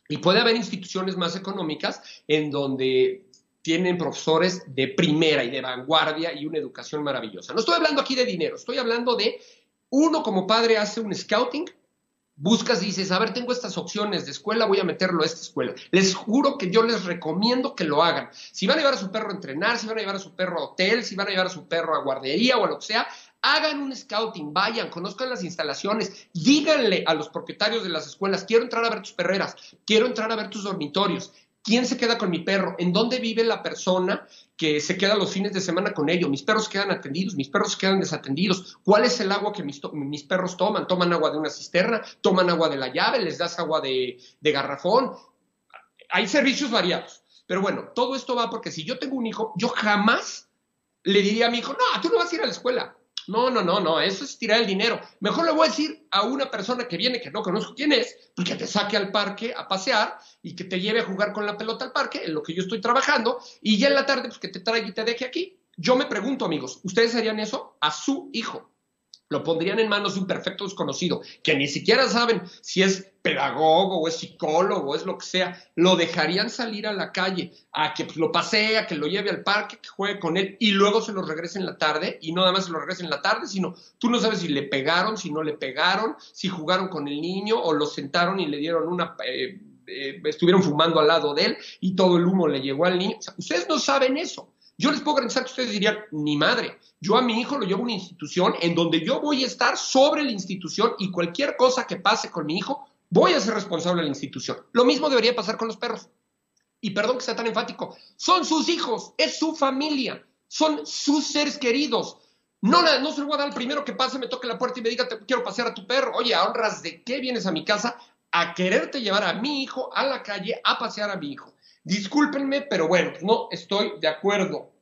Y puede haber instituciones más económicas en donde tienen profesores de primera y de vanguardia y una educación maravillosa. No estoy hablando aquí de dinero, estoy hablando de uno como padre hace un scouting, buscas y dices, a ver, tengo estas opciones de escuela, voy a meterlo a esta escuela. Les juro que yo les recomiendo que lo hagan. Si van a llevar a su perro a entrenar, si van a llevar a su perro a hotel, si van a llevar a su perro a guardería o a lo que sea, hagan un scouting, vayan, conozcan las instalaciones, díganle a los propietarios de las escuelas, quiero entrar a ver tus perreras, quiero entrar a ver tus dormitorios, ¿Quién se queda con mi perro? ¿En dónde vive la persona que se queda los fines de semana con ellos? Mis perros quedan atendidos, mis perros quedan desatendidos. ¿Cuál es el agua que mis, perros toman? ¿Toman agua de una cisterna? ¿Toman agua de la llave? ¿Les das agua de, de garrafón? Hay servicios variados. Pero bueno, todo esto va porque si yo tengo un hijo, yo jamás le diría a mi hijo, no, tú no vas a ir a la escuela. No, no, no, no, eso es tirar el dinero. Mejor le voy a decir a una persona que viene, que no conozco quién es, pues que te saque al parque a pasear y que te lleve a jugar con la pelota al parque, en lo que yo estoy trabajando, y ya en la tarde, pues que te traiga y te deje aquí. Yo me pregunto, amigos, ¿ustedes harían eso a su hijo? Lo pondrían en manos de un perfecto desconocido, que ni siquiera saben si es pedagogo o es psicólogo o es lo que sea, lo dejarían salir a la calle, a que lo pasee, a que lo lleve al parque, que juegue con él y luego se lo regrese en la tarde y no nada más se lo regrese en la tarde, sino tú no sabes si le pegaron, si no le pegaron, si jugaron con el niño o lo sentaron y le dieron una... Eh, eh, estuvieron fumando al lado de él y todo el humo le llegó al niño. ustedes no saben eso. Yo les puedo garantizar que ustedes dirían, ni madre, yo a mi hijo lo llevo a una institución en donde yo voy a estar sobre la institución y cualquier cosa que pase con mi hijo, voy a ser responsable de la institución. Lo mismo debería pasar con los perros. Y perdón que sea tan enfático, son sus hijos, es su familia, son sus seres queridos. No, no se lo voy a dar al primero que pase, me toque la puerta y me diga, te quiero pasear a tu perro. Oye, ¿a honras de qué vienes a mi casa? A quererte llevar a mi hijo a la calle a pasear a mi hijo. Discúlpenme, pero bueno, no estoy de acuerdo.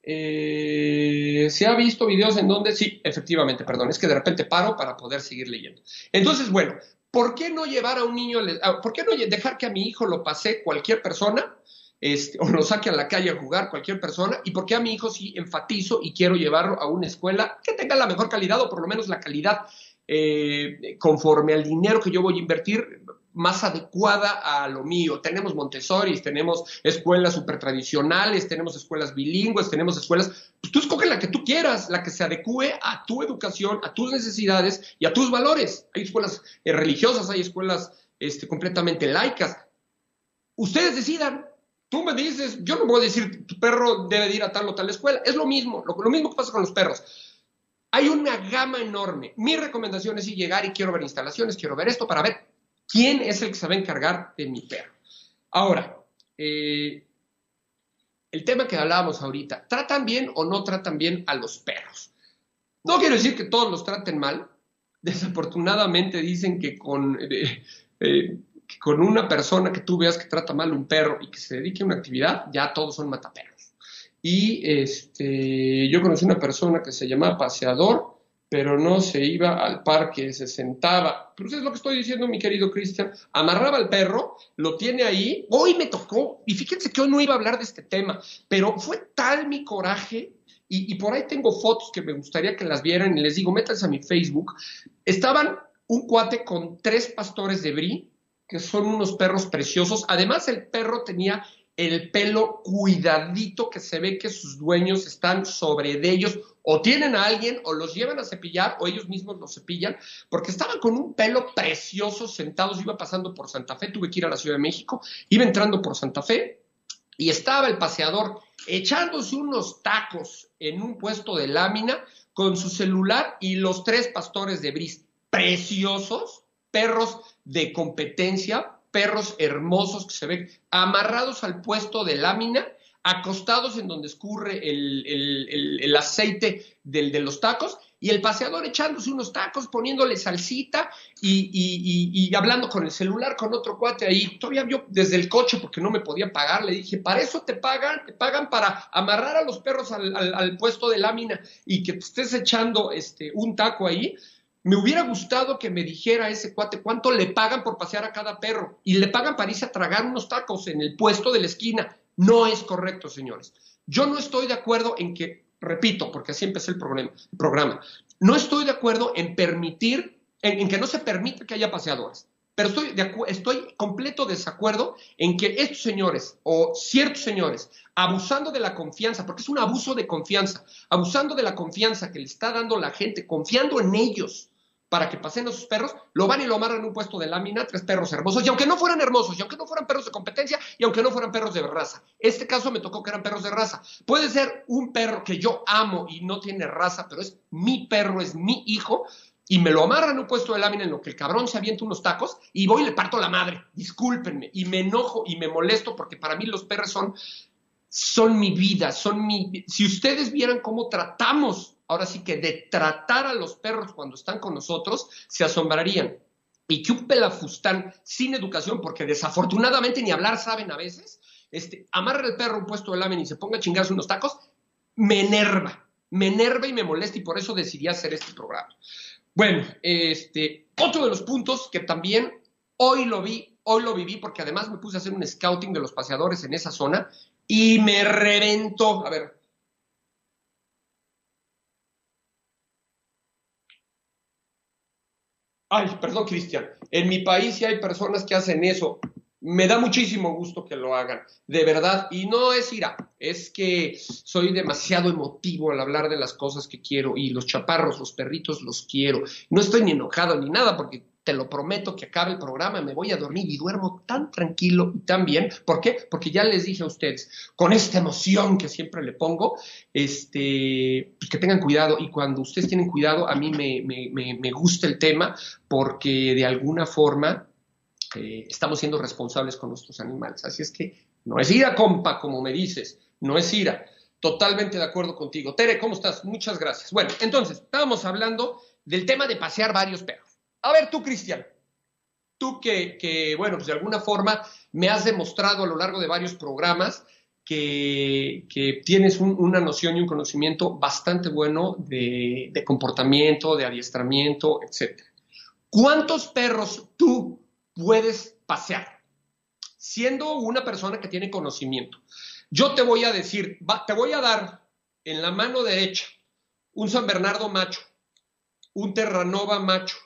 Eh, se ha visto videos en donde sí, efectivamente, perdón, es que de repente paro para poder seguir leyendo. Entonces, bueno, ¿por qué no llevar a un niño, ah, por qué no dejar que a mi hijo lo pase cualquier persona? Este, o lo saque a la calle a jugar cualquier persona, y por qué a mi hijo sí enfatizo y quiero llevarlo a una escuela que tenga la mejor calidad o por lo menos la calidad eh, conforme al dinero que yo voy a invertir, más adecuada a lo mío. Tenemos Montessori, tenemos escuelas super tradicionales, tenemos escuelas bilingües, tenemos escuelas, pues tú escoge la que tú quieras, la que se adecue a tu educación, a tus necesidades y a tus valores. Hay escuelas eh, religiosas, hay escuelas este, completamente laicas. Ustedes decidan. Tú me dices, yo no voy a decir tu perro debe ir a tal o tal escuela. Es lo mismo, lo, mismo que pasa con los perros. Hay una gama enorme. Mi recomendación es ir llegar y quiero ver instalaciones, quiero ver esto para ver quién es el que se va a encargar de mi perro. Ahora, eh, el tema que hablábamos ahorita, ¿tratan bien o no tratan bien a los perros? No quiero decir que todos los traten mal. Desafortunadamente dicen que con, eh, eh, una persona que tú veas que trata mal a un perro y que se dedique a una actividad, ya todos son mataperros. Y este, yo conocí una persona que se llamaba paseador pero no se iba al parque, se sentaba. Eso es lo que estoy diciendo, mi querido Cristian. Amarraba al perro, lo tiene ahí. Hoy me tocó, y fíjense que hoy no iba a hablar de este tema, pero fue tal mi coraje, y, por ahí tengo fotos que me gustaría que las vieran, y les digo, métanse a mi Facebook. Estaban un cuate con tres pastores de brie, que son unos perros preciosos. Además, el perro tenía el pelo cuidadito, que se ve que sus dueños están sobre ellos o tienen a alguien o los llevan a cepillar o ellos mismos los cepillan, porque estaban con un pelo precioso sentados, iba pasando por Santa Fe, tuve que ir a la Ciudad de México, iba entrando por Santa Fe y estaba el paseador echándose unos tacos en un puesto de lámina con su celular y los tres pastores de bris, preciosos, perros de competencia, perros hermosos que se ven amarrados al puesto de lámina acostados en donde escurre el, aceite del, de los tacos y el paseador echándose unos tacos, poniéndole salsita y, hablando con el celular con otro cuate ahí. Todavía vio desde el coche porque no me podía pagar. Le dije, para eso te pagan, te pagan para amarrar a los perros al, puesto de lámina y que estés echando este, un taco ahí. Me hubiera gustado que me dijera ese cuate cuánto le pagan por pasear a cada perro y le pagan para irse a tragar unos tacos en el puesto de la esquina. No es correcto, señores. Yo no estoy de acuerdo en que repito, porque así empecé el programa, no estoy de acuerdo en permitir, en, que no se permita que haya paseadores, pero estoy, de estoy completo desacuerdo en que estos señores o ciertos señores, abusando de la confianza, porque es un abuso de confianza, abusando de la confianza que le está dando la gente, confiando en ellos, para que pasen a sus perros, lo van y lo amarran en un puesto de lámina, tres perros hermosos, y aunque no fueran hermosos, y aunque no fueran perros de competencia, y aunque no fueran perros de raza. Este caso me tocó que eran perros de raza. Puede ser un perro que yo amo y no tiene raza, pero es mi perro, es mi hijo, y me lo amarran un puesto de lámina en lo que el cabrón se avienta unos tacos, y voy y le parto la madre, discúlpenme, y me enojo y me molesto porque para mí los perros son, son mi vida, son mi... Si ustedes vieran cómo tratamos ahora sí que de tratar a los perros cuando están con nosotros, se asombrarían. Y que un pelafustán sin educación, porque desafortunadamente ni hablar saben a veces, este, amarra el perro un puesto de lámina y se ponga a chingarse unos tacos, me enerva, me enerva y me molesta y por eso decidí hacer este programa. Bueno, este, otro de los puntos que también hoy lo vi, hoy lo viví, porque además me puse a hacer un scouting de los paseadores en esa zona y me reventó. A ver, Ay, perdón, Cristian. En mi país sí hay personas que hacen eso. Me da muchísimo gusto que lo hagan, de verdad. Y no es ira, es que soy demasiado emotivo al hablar de las cosas que quiero. Y los chaparros, los perritos, los quiero. No estoy ni enojado ni nada porque te lo prometo que acabe el programa, me voy a dormir y duermo tan tranquilo y tan bien. ¿Por qué? Porque ya les dije a ustedes, con esta emoción que siempre le pongo, este, pues que tengan cuidado. Y cuando ustedes tienen cuidado, a mí me, gusta el tema porque de alguna forma eh, estamos siendo responsables con nuestros animales. Así es que no es ira, compa, como me dices, no es ira. Totalmente de acuerdo contigo. Tere, ¿cómo estás? Muchas gracias. Bueno, entonces, estábamos hablando del tema de pasear varios perros. A ver tú, Cristian, tú que, bueno, pues de alguna forma me has demostrado a lo largo de varios programas que, tienes una noción y un conocimiento bastante bueno de, de comportamiento, de adiestramiento, etc. ¿Cuántos perros tú puedes pasear? Siendo una persona que tiene conocimiento. Yo te voy a decir, te voy a dar en la mano derecha un San Bernardo macho, un Terranova macho,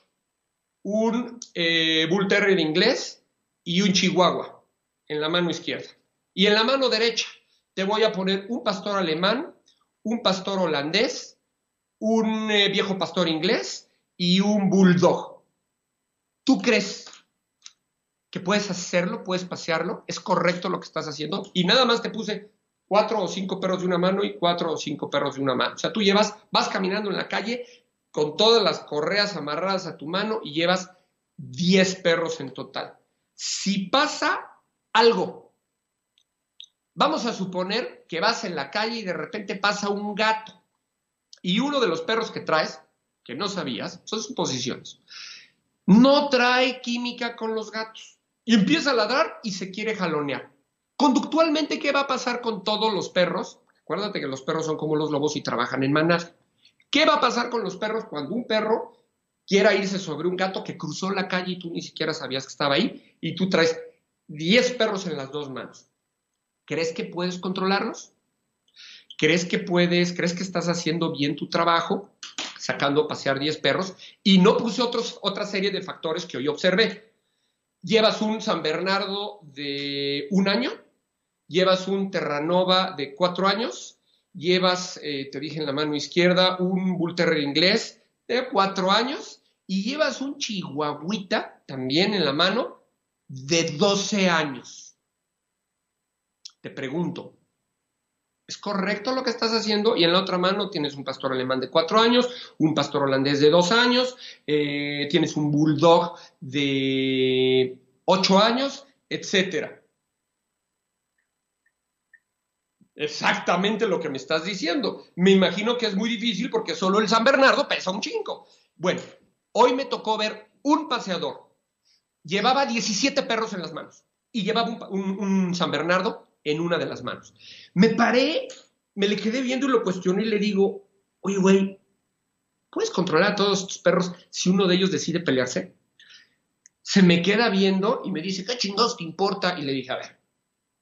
un eh, Bull Terrier inglés y un Chihuahua en la mano izquierda. Y en la mano derecha te voy a poner un pastor alemán, un pastor holandés, un eh, viejo pastor inglés y un bulldog. ¿Tú crees que puedes hacerlo, puedes pasearlo? ¿Es correcto lo que estás haciendo? Y nada más te puse cuatro o cinco perros de una mano y cuatro o cinco perros de una mano. O sea, tú llevas, vas caminando en la calle con todas las correas amarradas a tu mano y llevas 10 perros en total. Si pasa algo, vamos a suponer que vas en la calle y de repente pasa un gato y uno de los perros que traes, que no sabías, son suposiciones, no trae química con los gatos y empieza a ladrar y se quiere jalonear. Conductualmente, ¿qué va a pasar con todos los perros? Acuérdate que los perros son como los lobos y trabajan en manada. ¿Qué va a pasar con los perros cuando un perro quiera irse sobre un gato que cruzó la calle y tú ni siquiera sabías que estaba ahí y tú traes 10 perros en las dos manos? ¿Crees que puedes controlarlos? ¿Crees que puedes, crees que estás haciendo bien tu trabajo sacando a pasear 10 perros? Y no puse otra serie de factores que hoy observé. Llevas un San Bernardo de un año, llevas un Terranova de cuatro años, llevas, eh, te dije en la mano izquierda, un Bull inglés de cuatro años y llevas un chihuahuita también en la mano de 12 años. Te pregunto, ¿es correcto lo que estás haciendo? Y en la otra mano tienes un pastor alemán de cuatro años, un pastor holandés de dos años, eh, tienes un bulldog de ocho años, etcétera. Exactamente lo que me estás diciendo. Me imagino que es muy difícil porque solo el San Bernardo pesa un chingo. Bueno, hoy me tocó ver un paseador. Llevaba 17 perros en las manos y llevaba un, San Bernardo en una de las manos. Me paré, me le quedé viendo y lo cuestioné y le digo, oye, güey, ¿puedes controlar a todos tus perros si uno de ellos decide pelearse? Se me queda viendo y me dice, ¿qué chingados te importa? Y le dije, a ver,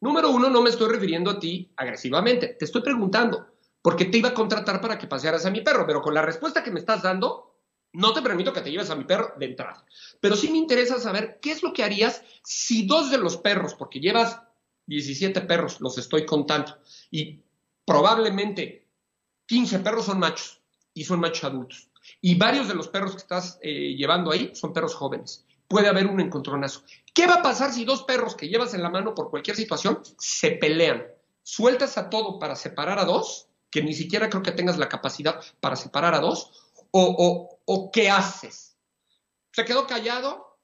Número uno, no me estoy refiriendo a ti agresivamente. Te estoy preguntando, por qué te iba a contratar para que pasearas a mi perro, pero con la respuesta que me estás dando, no te permito que te lleves a mi perro de entrada. Pero sí me interesa saber qué es lo que harías si dos de los perros, porque llevas 17 perros, los estoy contando, y probablemente 15 perros son machos y son machos adultos. Y varios de los perros que estás eh, llevando ahí son perros jóvenes puede haber un encontronazo. ¿Qué va a pasar si dos perros que llevas en la mano por cualquier situación se pelean? ¿Sueltas a todo para separar a dos? Que ni siquiera creo que tengas la capacidad para separar a dos. ¿O, o, qué haces? Se quedó callado,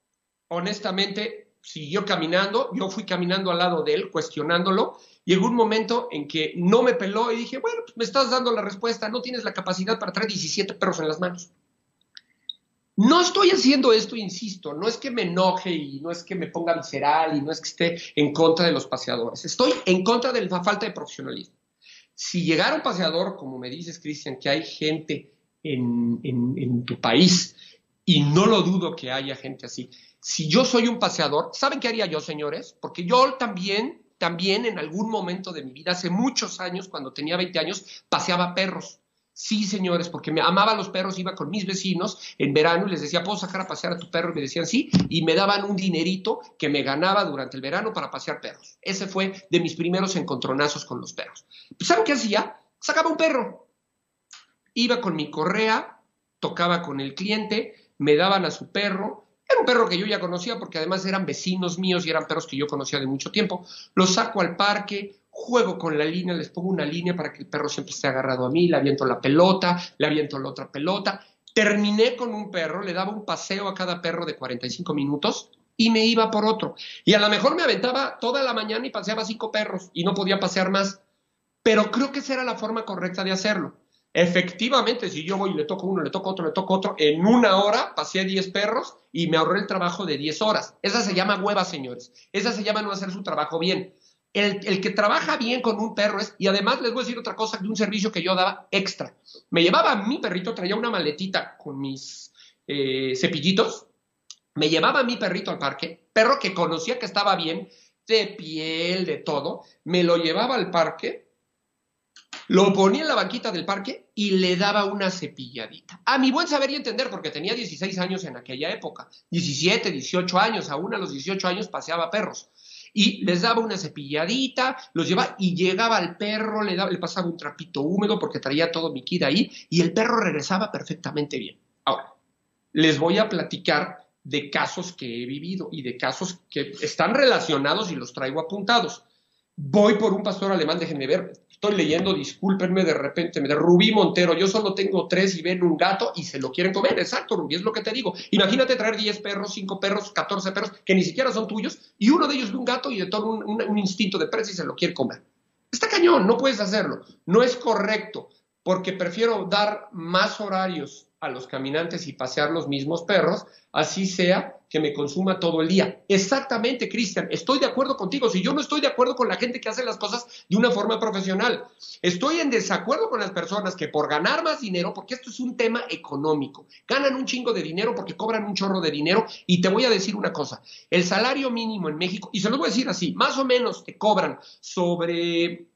honestamente, siguió caminando, yo fui caminando al lado de él, cuestionándolo, llegó un momento en que no me peló y dije, bueno, pues me estás dando la respuesta, no tienes la capacidad para traer 17 perros en las manos. No estoy haciendo esto, insisto, no es que me enoje y no es que me ponga visceral y no es que esté en contra de los paseadores, estoy en contra de la falta de profesionalismo. Si llegara un paseador, como me dices, Cristian, que hay gente en, en tu país, y no lo dudo que haya gente así, si yo soy un paseador, ¿saben qué haría yo, señores? Porque yo también, también en algún momento de mi vida, hace muchos años, cuando tenía 20 años, paseaba perros. Sí, señores, porque me amaba a los perros, iba con mis vecinos en verano y les decía, ¿puedo sacar a pasear a tu perro? Y me decían sí, y me daban un dinerito que me ganaba durante el verano para pasear perros. Ese fue de mis primeros encontronazos con los perros. ¿Saben qué hacía? Sacaba un perro. Iba con mi correa, tocaba con el cliente, me daban a su perro. Era un perro que yo ya conocía porque además eran vecinos míos y eran perros que yo conocía de mucho tiempo. Los saco al parque, juego con la línea, les pongo una línea para que el perro siempre esté agarrado a mí, le aviento la pelota, le aviento la otra pelota. Terminé con un perro, le daba un paseo a cada perro de 45 minutos y me iba por otro. Y a lo mejor me aventaba toda la mañana y paseaba cinco perros y no podía pasear más. Pero creo que esa era la forma correcta de hacerlo. Efectivamente, si yo voy y le toco uno, le toco otro, le toco otro, en una hora pasé 10 perros y me ahorré el trabajo de 10 horas. Esa se llama hueva, señores. Esa se llama no hacer su trabajo bien. El, que trabaja bien con un perro es, y además les voy a decir otra cosa, de un servicio que yo daba extra. Me llevaba a mi perrito, traía una maletita con mis eh, cepillitos, me llevaba a mi perrito al parque, perro que conocía que estaba bien, de piel, de todo, me lo llevaba al parque, lo ponía en la banquita del parque y le daba una cepilladita. A mi buen saber y entender, porque tenía 16 años en aquella época, 17, 18 años, aún a los 18 años paseaba perros y les daba una cepilladita, los llevaba y llegaba al perro, le, daba, le pasaba un trapito húmedo porque traía todo mi kit ahí y el perro regresaba perfectamente bien. Ahora, les voy a platicar de casos que he vivido y de casos que están relacionados y los traigo apuntados. Voy por un pastor alemán, déjenme ver, estoy leyendo, discúlpenme, de repente me de Rubí Montero, yo solo tengo tres y ven un gato y se lo quieren comer, exacto, Rubí, es lo que te digo. Imagínate traer 10 perros, 5 perros, 14 perros, que ni siquiera son tuyos, y uno de ellos ve un gato y de todo un, instinto de presa y se lo quiere comer. Está cañón, no puedes hacerlo, no es correcto, porque prefiero dar más horarios a los caminantes y pasear los mismos perros, así sea que me consuma todo el día. Exactamente, Cristian, estoy de acuerdo contigo. Si yo no estoy de acuerdo con la gente que hace las cosas de una forma profesional, estoy en desacuerdo con las personas que por ganar más dinero, porque esto es un tema económico, ganan un chingo de dinero porque cobran un chorro de dinero. Y te voy a decir una cosa, el salario mínimo en México, y se lo voy a decir así, más o menos te cobran sobre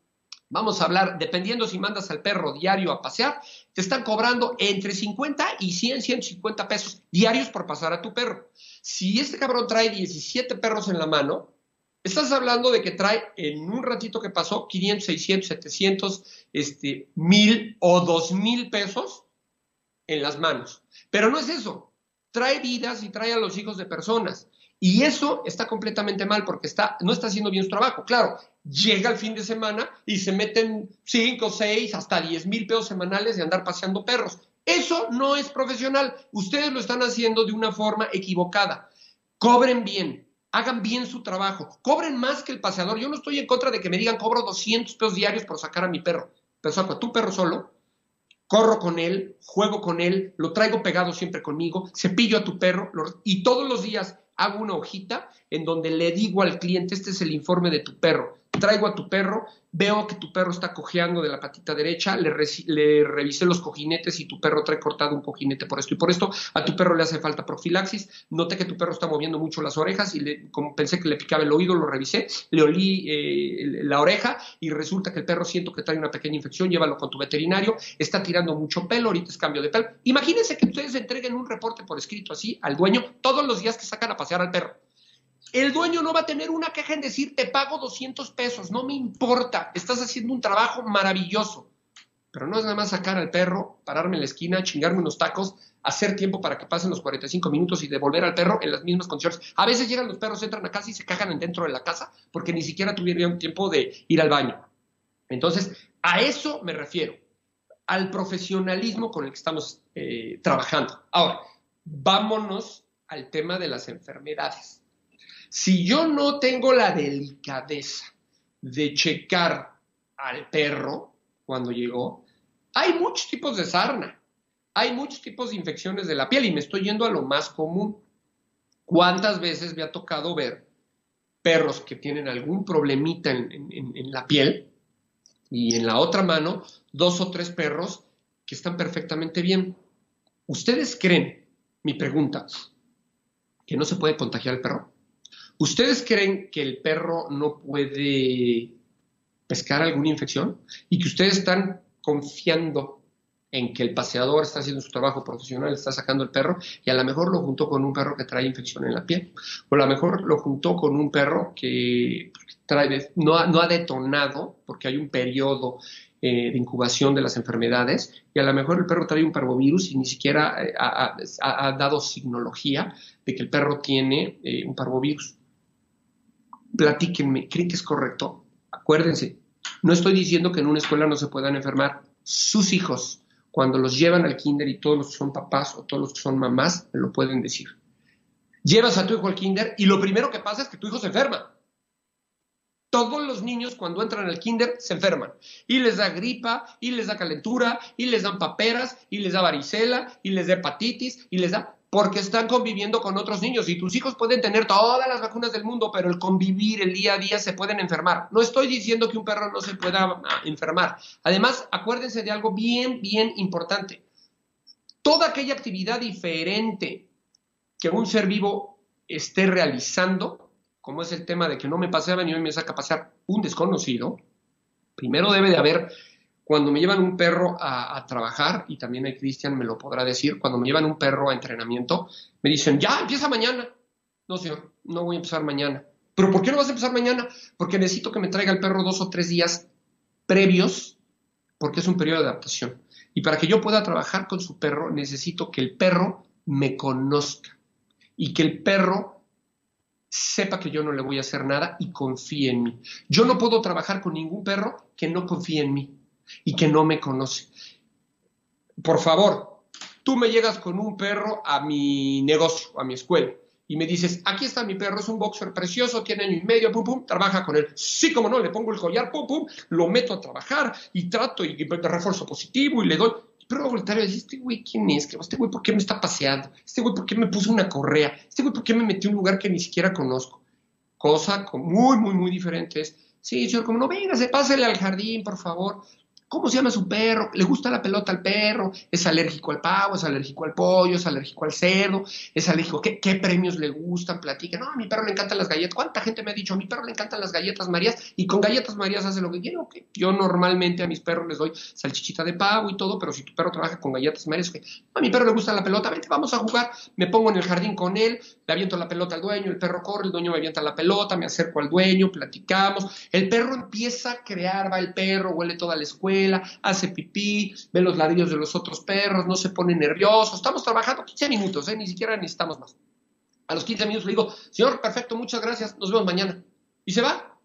Vamos a hablar, dependiendo si mandas al perro diario a pasear, te están cobrando entre 50 y 100, 150 pesos diarios por pasar a tu perro. Si este cabrón trae 17 perros en la mano, estás hablando de que trae en un ratito que pasó 500, 600, 700, este, mil o dos mil pesos en las manos. Pero no es eso. Trae vidas y trae a los hijos de personas. Y eso está completamente mal porque está, no está haciendo bien su trabajo. Claro, llega el fin de semana y se meten 5, 6, hasta 10 mil pesos semanales de andar paseando perros. Eso no es profesional. Ustedes lo están haciendo de una forma equivocada. Cobren bien, hagan bien su trabajo, cobren más que el paseador. Yo no estoy en contra de que me digan cobro 200 pesos diarios por sacar a mi perro, pero saco a tu perro solo, corro con él, juego con él, lo traigo pegado siempre conmigo, cepillo a tu perro y todos los días hago una hojita en donde le digo al cliente, este es el informe de tu perro, traigo a tu perro, veo que tu perro está cojeando de la patita derecha, le, revisé los cojinetes y tu perro trae cortado un cojinete por esto y por esto, a tu perro le hace falta profilaxis, noté que tu perro está moviendo mucho las orejas y le, como pensé que le picaba el oído, lo revisé, le olí eh, la oreja y resulta que el perro siento que trae una pequeña infección, llévalo con tu veterinario, está tirando mucho pelo, ahorita es cambio de pelo. Imagínense que ustedes entreguen un reporte por escrito así al dueño todos los días que sacan a pasear al perro. El dueño no va a tener una queja en decir, te pago 200 pesos, no me importa, estás haciendo un trabajo maravilloso. Pero no es nada más sacar al perro, pararme en la esquina, chingarme unos tacos, hacer tiempo para que pasen los 45 minutos y devolver al perro en las mismas condiciones. A veces llegan los perros, entran a casa y se cagan dentro de la casa porque ni siquiera tuvieron tiempo de ir al baño. Entonces, a eso me refiero, al profesionalismo con el que estamos eh, trabajando. Ahora, vámonos al tema de las enfermedades. Si yo no tengo la delicadeza de checar al perro cuando llegó, hay muchos tipos de sarna, hay muchos tipos de infecciones de la piel y me estoy yendo a lo más común. ¿Cuántas veces me ha tocado ver perros que tienen algún problemita en, la piel y en la otra mano dos o tres perros que están perfectamente bien? ¿Ustedes creen, mi pregunta, que no se puede contagiar el perro? ¿Ustedes creen que el perro no puede pescar alguna infección? Y que ustedes están confiando en que el paseador está haciendo su trabajo profesional, está sacando el perro, y a lo mejor lo juntó con un perro que trae infección en la piel, o a lo mejor lo juntó con un perro que trae, no, ha, detonado, porque hay un periodo eh, de incubación de las enfermedades, y a lo mejor el perro trae un parvovirus y ni siquiera eh, ha, dado signología de que el perro tiene eh, un parvovirus platíquenme, ¿creen que es correcto? Acuérdense, no estoy diciendo que en una escuela no se puedan enfermar sus hijos. Cuando los llevan al kinder y todos los que son papás o todos los que son mamás, me lo pueden decir. Llevas a tu hijo al kinder y lo primero que pasa es que tu hijo se enferma. Todos los niños cuando entran al kinder se enferman y les da gripa y les da calentura y les dan paperas y les da varicela y les da hepatitis y les da porque están conviviendo con otros niños y tus hijos pueden tener todas las vacunas del mundo, pero el convivir el día a día se pueden enfermar. No estoy diciendo que un perro no se pueda ah, enfermar. Además, acuérdense de algo bien, bien importante. Toda aquella actividad diferente que un ser vivo esté realizando, como es el tema de que no me paseaba ni hoy me saca a pasear un desconocido, primero debe de haber cuando me llevan un perro a, trabajar, y también hay Cristian me lo podrá decir, cuando me llevan un perro a entrenamiento, me dicen, ya, empieza mañana. No, señor, no voy a empezar mañana. ¿Pero por qué no vas a empezar mañana? Porque necesito que me traiga el perro dos o tres días previos, porque es un periodo de adaptación. Y para que yo pueda trabajar con su perro, necesito que el perro me conozca y que el perro sepa que yo no le voy a hacer nada y confíe en mí. Yo no puedo trabajar con ningún perro que no confíe en mí y que no me conoce. Por favor, tú me llegas con un perro a mi negocio, a mi escuela, y me dices, aquí está mi perro, es un boxer precioso, tiene año y medio, pum, pum, trabaja con él. Sí, como no, le pongo el collar, pum, pum, lo meto a trabajar y trato y, de refuerzo positivo y le doy. Pero voltar y decir, este güey, ¿quién es? Este güey, ¿por qué me está paseando? Este güey, ¿por qué me puso una correa? Este güey, ¿por qué me metió en un lugar que ni siquiera conozco? Cosa muy, muy, muy diferente es, sí, señor, como no, venga, se pásele al jardín, por favor. ¿Cómo se llama su perro? ¿Le gusta la pelota al perro? ¿Es alérgico al pavo? ¿Es alérgico al pollo? ¿Es alérgico al cerdo? ¿Es alérgico? ¿Qué, premios le gustan? Platica. No, a mi perro le encantan las galletas. ¿Cuánta gente me ha dicho? A mi perro le encantan las galletas Marías y con galletas Marías hace lo que quiere. Yo normalmente a mis perros les doy salchichita de pavo y todo, pero si tu perro trabaja con galletas Marías, a mi perro le gusta la pelota, vente, vamos a jugar. Me pongo en el jardín con él, le aviento la pelota al dueño, el perro corre, el dueño me avienta la pelota, me acerco al dueño, platicamos. El perro empieza a crear, va el perro, huele toda la escuela, hace pipí, ve los ladrillos de los otros perros, no se pone nervioso. Estamos trabajando 15 minutos, ¿eh? ni siquiera necesitamos más. A los 15 minutos le digo, señor, perfecto, muchas gracias, nos vemos mañana. Y se va.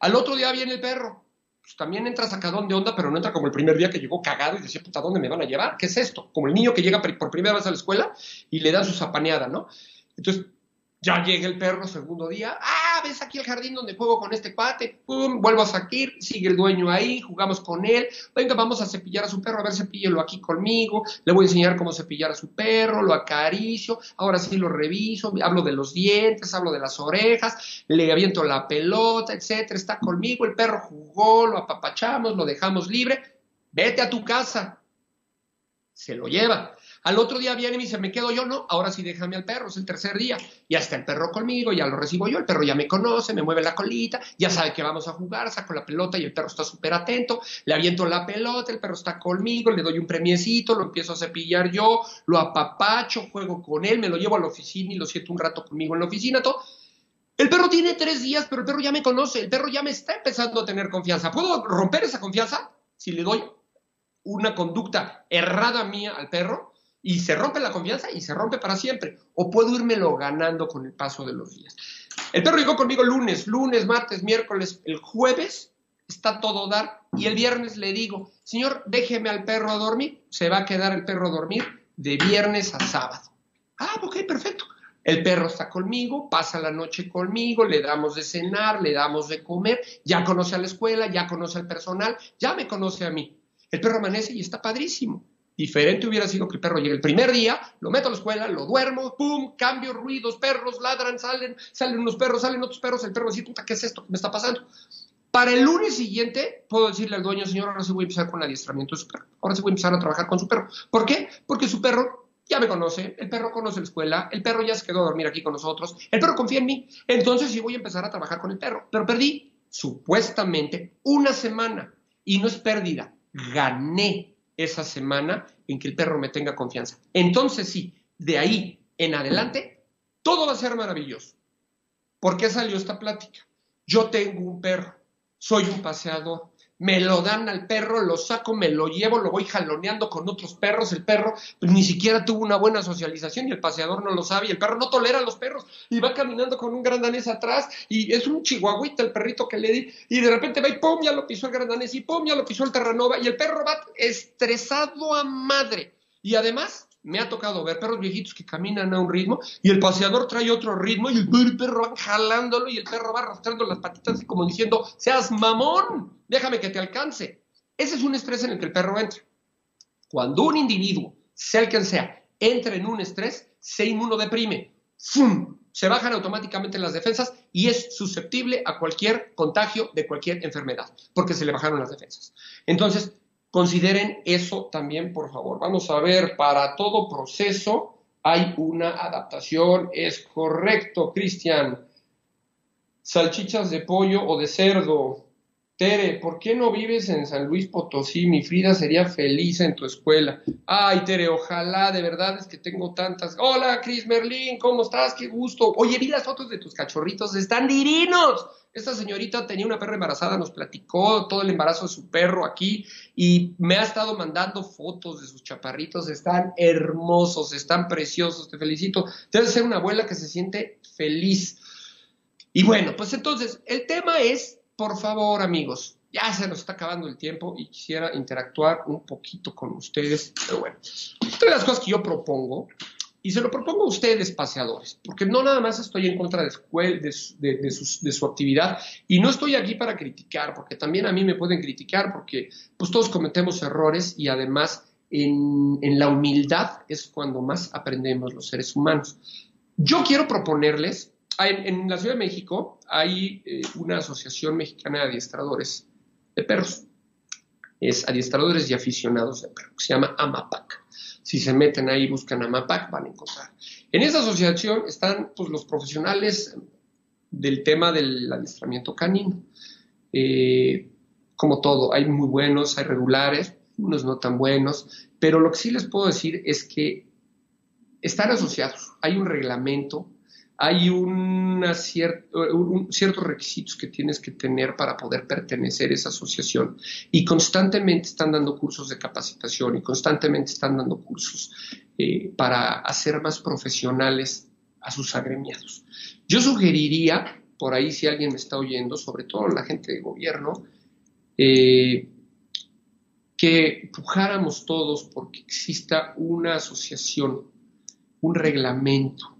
Al otro día viene el perro. Pues también entra sacadón de onda, pero no entra como el primer día que llegó cagado y decía, puta, ¿dónde me van a llevar? ¿Qué es esto? Como el niño que llega por primera vez a la escuela y le dan su zapaneada, ¿no? Entonces, Ya llega el perro, segundo día. Ah, ves aquí el jardín donde juego con este cuate. Pum, vuelvo a salir, sigue el dueño ahí, jugamos con él. Venga, vamos a cepillar a su perro, a ver, cepíllelo aquí conmigo. Le voy a enseñar cómo cepillar a su perro, lo acaricio. Ahora sí lo reviso, hablo de los dientes, hablo de las orejas, le aviento la pelota, etcétera. Está conmigo, el perro jugó, lo apapachamos, lo dejamos libre. Vete a tu casa. Se lo lleva. Al otro día viene y me dice, me quedo yo, no, ahora sí déjame al perro, es el tercer día. Ya está el perro conmigo, ya lo recibo yo, el perro ya me conoce, me mueve la colita, ya sabe que vamos a jugar, saco la pelota y el perro está súper atento, le aviento la pelota, el perro está conmigo, le doy un premiecito, lo empiezo a cepillar yo, lo apapacho, juego con él, me lo llevo a la oficina y lo siento un rato conmigo en la oficina, todo. El perro tiene tres días, pero el perro ya me conoce, el perro ya me está empezando a tener confianza. ¿Puedo romper esa confianza si le doy una conducta errada mía al perro? Y se rompe la confianza y se rompe para siempre. O puedo írmelo ganando con el paso de los días. El perro llegó conmigo lunes, lunes, martes, miércoles, el jueves está todo dar y el viernes le digo, señor, déjeme al perro a dormir, se va a quedar el perro a dormir de viernes a sábado. Ah, ok, perfecto. El perro está conmigo, pasa la noche conmigo, le damos de cenar, le damos de comer, ya conoce a la escuela, ya conoce al personal, ya me conoce a mí. El perro amanece y está padrísimo. Diferente hubiera sido que el perro llegue el primer día, lo meto a la escuela, lo duermo, pum, cambio, ruidos, perros, ladran, salen, salen unos perros, salen otros perros, el perro dice, puta, ¿qué es esto? ¿Qué me está pasando? Para el lunes siguiente, puedo decirle al dueño, señor, ahora sí voy a empezar con el adiestramiento de su perro. Ahora sí voy a empezar a trabajar con su perro. ¿Por qué? Porque su perro ya me conoce, el perro conoce la escuela, el perro ya se quedó a dormir aquí con nosotros, el perro confía en mí, entonces sí voy a empezar a trabajar con el perro. Pero perdí supuestamente una semana y no es pérdida, gané esa semana en que el perro me tenga confianza. Entonces sí, de ahí en adelante, todo va a ser maravilloso. ¿Por qué salió esta plática? Yo tengo un perro, soy un paseador, me lo dan al perro, lo saco, me lo llevo, lo voy jaloneando con otros perros, el perro pues, ni siquiera tuvo una buena socialización y el paseador no lo sabe y el perro no tolera a los perros y va caminando con un gran danés atrás y es un chihuahuita el perrito que le di y de repente va y pum, ya lo pisó el gran danés y pum, ya lo pisó el terranova y el perro va estresado a madre. Y además me ha tocado ver perros viejitos que caminan a un ritmo y el paseador trae otro ritmo y el perro va jalándolo y el perro va arrastrando las patitas así como diciendo, seas mamón, déjame que te alcance. Ese es un estrés en el que el perro entra. Cuando un individuo, sea el que sea, entra en un estrés, se inmunodeprime, ¡fum! se bajan automáticamente las defensas y es susceptible a cualquier contagio de cualquier enfermedad, porque se le bajaron las defensas. Entonces, Consideren eso también, por favor. Vamos a ver, para todo proceso hay una adaptación. Es correcto, Cristian. Salchichas de pollo o de cerdo. Tere, ¿por qué no vives en San Luis Potosí? Mi Frida sería feliz en tu escuela. Ay, Tere, ojalá, de verdad es que tengo tantas. Hola, Cris Merlín, ¿cómo estás? Qué gusto. Oye, vi las fotos de tus cachorritos, están divinos. Esta señorita tenía una perra embarazada, nos platicó todo el embarazo de su perro aquí y me ha estado mandando fotos de sus chaparritos. Están hermosos, están preciosos, te felicito. Debes ser una abuela que se siente feliz. Y bueno, pues entonces, el tema es, por favor, amigos, ya se nos está acabando el tiempo y quisiera interactuar un poquito con ustedes, pero bueno, de las cosas que yo propongo y se lo propongo a ustedes, paseadores, porque no nada más estoy en contra de su, de, su, actividad y no estoy aquí para criticar, porque también a mí me pueden criticar, porque pues todos cometemos errores y además en, la humildad es cuando más aprendemos los seres humanos. Yo quiero proponerles, en, la Ciudad de México hay eh, una asociación mexicana de adiestradores de perros, es adiestradores y aficionados de perros, se llama AMAPAC. Si se meten ahí y buscan a MAPAC, van a encontrar. En esa asociación están pues, los profesionales del tema del adiestramiento canino. Eh, como todo, hay muy buenos, hay regulares, unos no tan buenos, pero lo que sí les puedo decir es que están asociados, hay un reglamento, hay una ciertos requisitos que tienes que tener para poder pertenecer a esa asociación y constantemente están dando cursos de capacitación y constantemente están dando cursos eh, para hacer más profesionales a sus agremiados. Yo sugeriría, por ahí si alguien me está oyendo, sobre todo la gente de gobierno, eh, que pujáramos todos porque exista una asociación, un reglamento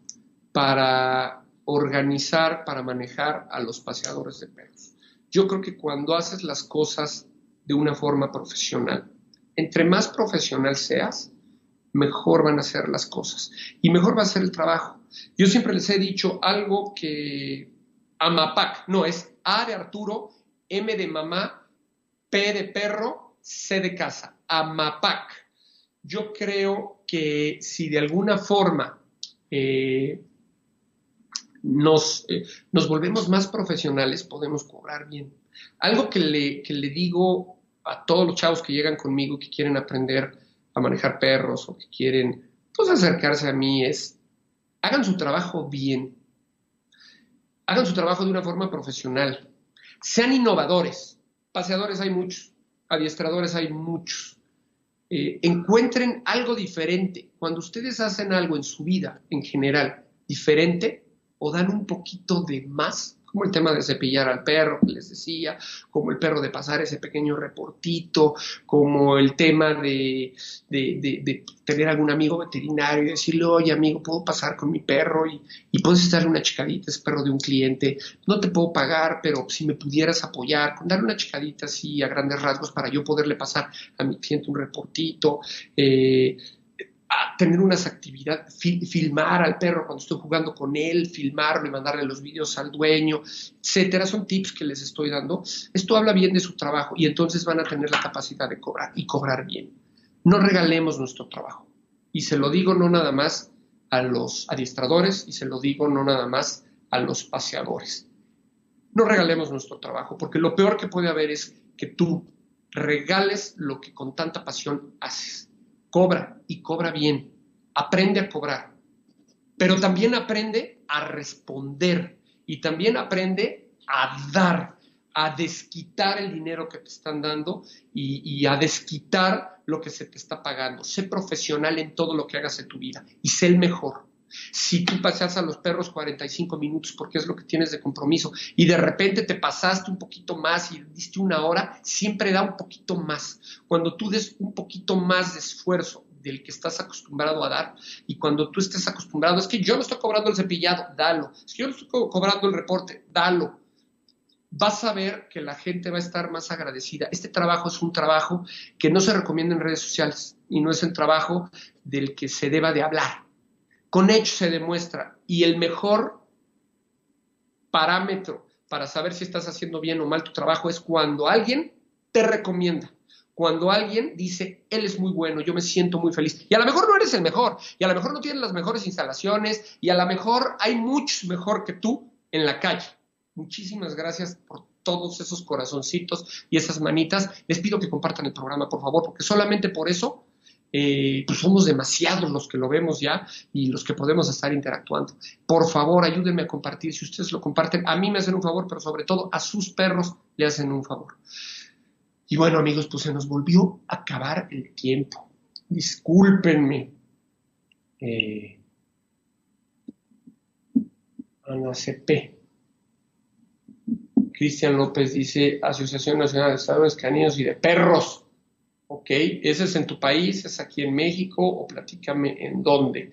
para organizar para manejar a los paseadores de perros. Yo creo que cuando haces las cosas de una forma profesional, entre más profesional seas, mejor van a ser las cosas y mejor va a ser el trabajo. Yo siempre les he dicho algo que Amapac, no, es A de Arturo, M de mamá, P de perro, C de casa, Amapac. Yo creo que si de alguna forma eh, nos, eh, nos, volvemos más profesionales, podemos cobrar bien. Algo que le, que le digo a todos los chavos que llegan conmigo, que quieren aprender a manejar perros o que quieren pues, acercarse a mí es, hagan su trabajo bien, hagan su trabajo de una forma profesional, sean innovadores, paseadores hay muchos, adiestradores hay muchos, eh, encuentren algo diferente. Cuando ustedes hacen algo en su vida en general diferente o dan un poquito de más, como el tema de cepillar al perro que les decía, como el perro de pasar ese pequeño reportito, como el tema de, tener algún amigo veterinario y decirle, oye amigo, puedo pasar con mi perro y, y puedes darle una chicadita, es perro de un cliente, no te puedo pagar, pero si me pudieras apoyar, con darle una chicadita así a grandes rasgos para yo poderle pasar a mi cliente un reportito. Eh, tener unas actividades, filmar al perro cuando estoy jugando con él, filmarlo y mandarle los vídeos al dueño, etcétera. Son tips que les estoy dando. Esto habla bien de su trabajo y entonces van a tener la capacidad de cobrar y cobrar bien. No regalemos nuestro trabajo. Y se lo digo no nada más a los adiestradores y se lo digo no nada más a los paseadores. No regalemos nuestro trabajo, porque lo peor que puede haber es que tú regales lo que con tanta pasión haces cobra y cobra bien, aprende a cobrar, pero también aprende a responder y también aprende a dar, a desquitar el dinero que te están dando y, a desquitar lo que se te está pagando. Sé profesional en todo lo que hagas en tu vida y sé el mejor. Si tú paseas a los perros 45 minutos porque es lo que tienes de compromiso y de repente te pasaste un poquito más y diste una hora, siempre da un poquito más. Cuando tú des un poquito más de esfuerzo del que estás acostumbrado a dar y cuando tú estés acostumbrado, es que yo no estoy cobrando el cepillado, dalo. Es que yo no estoy cobrando el reporte, dalo vas a ver que la gente va a estar más agradecida. Este trabajo es un trabajo que no se recomienda en redes sociales y no es un trabajo del que se deba de hablar con hechos se demuestra y el mejor parámetro para saber si estás haciendo bien o mal tu trabajo es cuando alguien te recomienda, cuando alguien dice, él es muy bueno, yo me siento muy feliz. Y a lo mejor no eres el mejor, y a lo mejor no tienes las mejores instalaciones, y a lo mejor hay muchos mejor que tú en la calle. Muchísimas gracias por todos esos corazoncitos y esas manitas. Les pido que compartan el programa, por favor, porque solamente por eso eh, pues somos demasiados los que lo vemos ya y los que podemos estar interactuando. Por favor, ayúdenme a compartir. Si ustedes lo comparten, a mí me hacen un favor, pero sobre todo a sus perros le hacen un favor. Y bueno, amigos, pues se nos volvió a acabar el tiempo. Discúlpenme. Eh, Ana CP. Cristian López dice Asociación Nacional de Estados Caninos y de Perros. ¿Ok? ¿Ese es en tu país? ¿Es aquí en México? O platícame en dónde.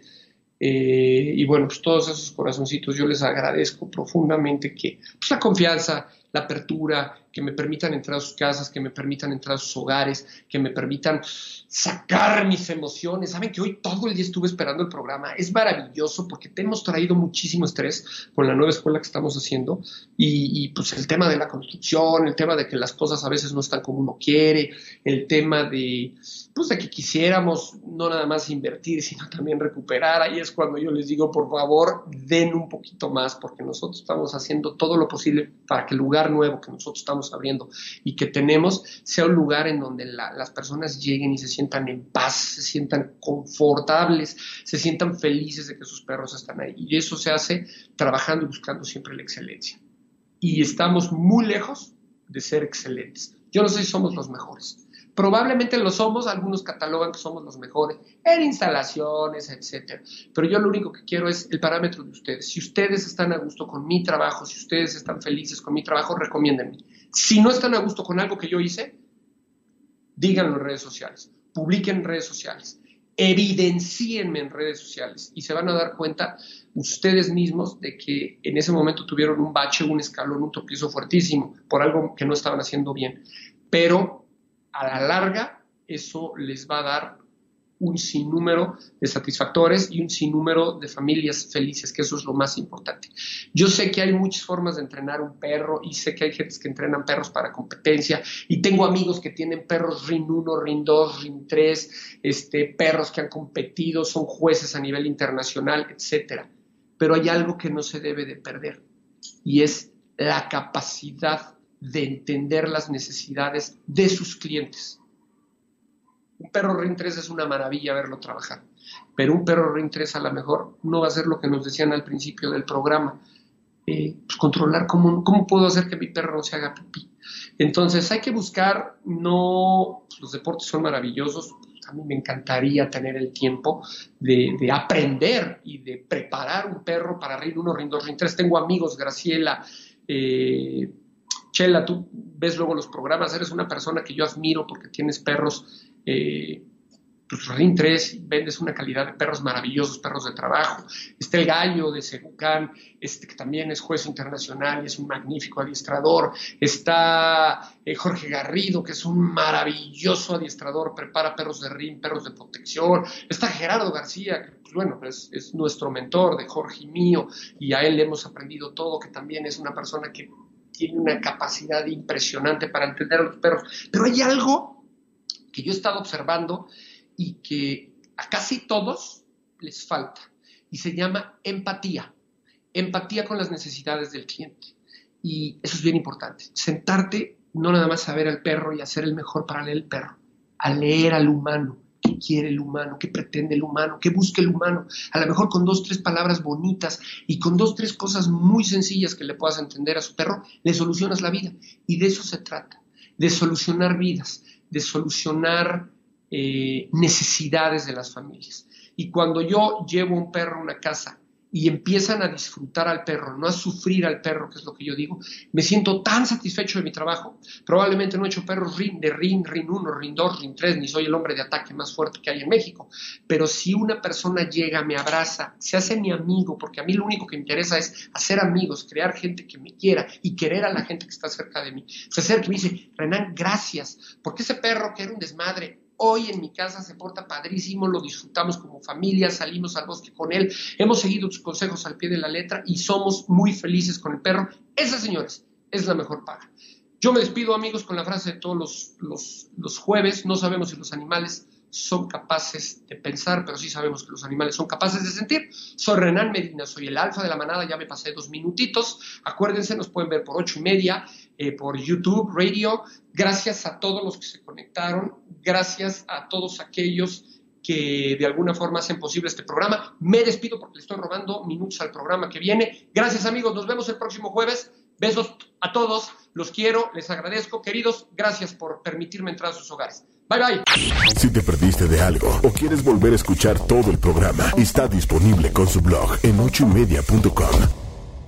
Eh, y bueno, pues todos esos corazoncitos yo les agradezco profundamente que pues la confianza, la apertura, que me permitan entrar a sus casas, que me permitan entrar a sus hogares, que me permitan sacar mis emociones. Saben que hoy todo el día estuve esperando el programa. Es maravilloso porque te hemos traído muchísimo estrés con la nueva escuela que estamos haciendo y, y, pues el tema de la construcción, el tema de que las cosas a veces no están como uno quiere, el tema de pues de que quisiéramos no nada más invertir, sino también recuperar. Ahí es cuando yo les digo, por favor, den un poquito más porque nosotros estamos haciendo todo lo posible para que el lugar nuevo que nosotros estamos abriendo y que tenemos sea un lugar en donde las personas lleguen y se sientan en paz, se sientan confortables, se sientan felices de que sus perros están ahí. Y eso se hace trabajando y buscando siempre la excelencia. Y estamos muy lejos de ser excelentes. Yo no sé si somos los mejores. Probablemente lo somos, algunos catalogan que somos los mejores en instalaciones, etcétera. Pero yo lo único que quiero es el parámetro de ustedes. Si ustedes están a gusto con mi trabajo, si ustedes están felices con mi trabajo, recomiéndenme. Si no están a gusto con algo que yo hice, díganlo en redes sociales, publiquen en redes sociales. evidencíenme en redes sociales y se van a dar cuenta ustedes mismos de que en ese momento tuvieron un bache, un escalón, un tropiezo fuertísimo por algo que no estaban haciendo bien. Pero a la larga eso les va a dar un sinnúmero de satisfactores y un sinnúmero de familias felices, que eso es lo más importante. Yo sé que hay muchas formas de entrenar un perro y sé que hay gente que entrenan perros para competencia y tengo amigos que tienen perros RIN 1, RIN 2, RIN 3, este, perros que han competido, son jueces a nivel internacional, etc. Pero hay algo que no se debe de perder y es la capacidad de entender las necesidades de sus clientes un perro RIN 3 es una maravilla verlo trabajar, pero un perro RIN 3 a lo mejor no va a ser lo que nos decían al principio del programa, eh, pues controlar cómo, cómo puedo hacer que mi perro no se haga pipí. Entonces hay que buscar, no, los deportes son maravillosos, a mí me encantaría tener el tiempo de, aprender y de preparar un perro para RIN 1, RIN 2, RIN 3. Tengo amigos, Graciela, eh, Chela, tú ves luego los programas, eres una persona que yo admiro porque tienes perros eh, pues RIN 3, vendes una calidad de perros maravillosos, perros de trabajo. Está el gallo de Segucán, este, que también es juez internacional y es un magnífico adiestrador. Está eh, Jorge Garrido, que es un maravilloso adiestrador, prepara perros de RIN, perros de protección. Está Gerardo García, que pues, bueno, es, es nuestro mentor de Jorge y mío, y a él le hemos aprendido todo, que también es una persona que tiene una capacidad impresionante para entender a los perros. Pero hay algo que yo he estado observando y que a casi todos les falta. Y se llama empatía. Empatía con las necesidades del cliente. Y eso es bien importante. Sentarte, no nada más a ver al perro y hacer el mejor para leer el perro, a leer al humano, qué quiere el humano, qué pretende el humano, qué busca el humano. A lo mejor con dos, tres palabras bonitas y con dos, tres cosas muy sencillas que le puedas entender a su perro, le solucionas la vida. Y de eso se trata, de solucionar vidas, de solucionar eh, necesidades de las familias. Y cuando yo llevo un perro a una casa y empiezan a disfrutar al perro, no a sufrir al perro, que es lo que yo digo, me siento tan satisfecho de mi trabajo. Probablemente no he hecho perros rin, de rin, rin 1, rin 2, rin 3, ni soy el hombre de ataque más fuerte que hay en México. Pero si una persona llega, me abraza, se hace mi amigo, porque a mí lo único que me interesa es hacer amigos, crear gente que me quiera y querer a la gente que está cerca de mí. Se acerca y me dice, Renan, gracias, porque ese perro que era un desmadre, Hoy en mi casa se porta padrísimo, lo disfrutamos como familia, salimos al bosque con él, hemos seguido tus consejos al pie de la letra y somos muy felices con el perro. Esa, señores, es la mejor paga. Yo me despido, amigos, con la frase de todos los, los, los jueves. No sabemos si los animales son capaces de pensar, pero sí sabemos que los animales son capaces de sentir. Soy Renan Medina, soy el alfa de la manada, ya me pasé dos minutitos. Acuérdense, nos pueden ver por ocho y media, eh, por YouTube, radio. Gracias a todos los que se conectaron, gracias a todos aquellos que de alguna forma hacen posible este programa. Me despido porque le estoy robando minutos al programa que viene. Gracias amigos, nos vemos el próximo jueves. Besos a todos, los quiero, les agradezco. Queridos, gracias por permitirme entrar a sus hogares. Bye bye. Si te perdiste de algo o quieres volver a escuchar todo el programa, está disponible con su blog en ochoymedia.com.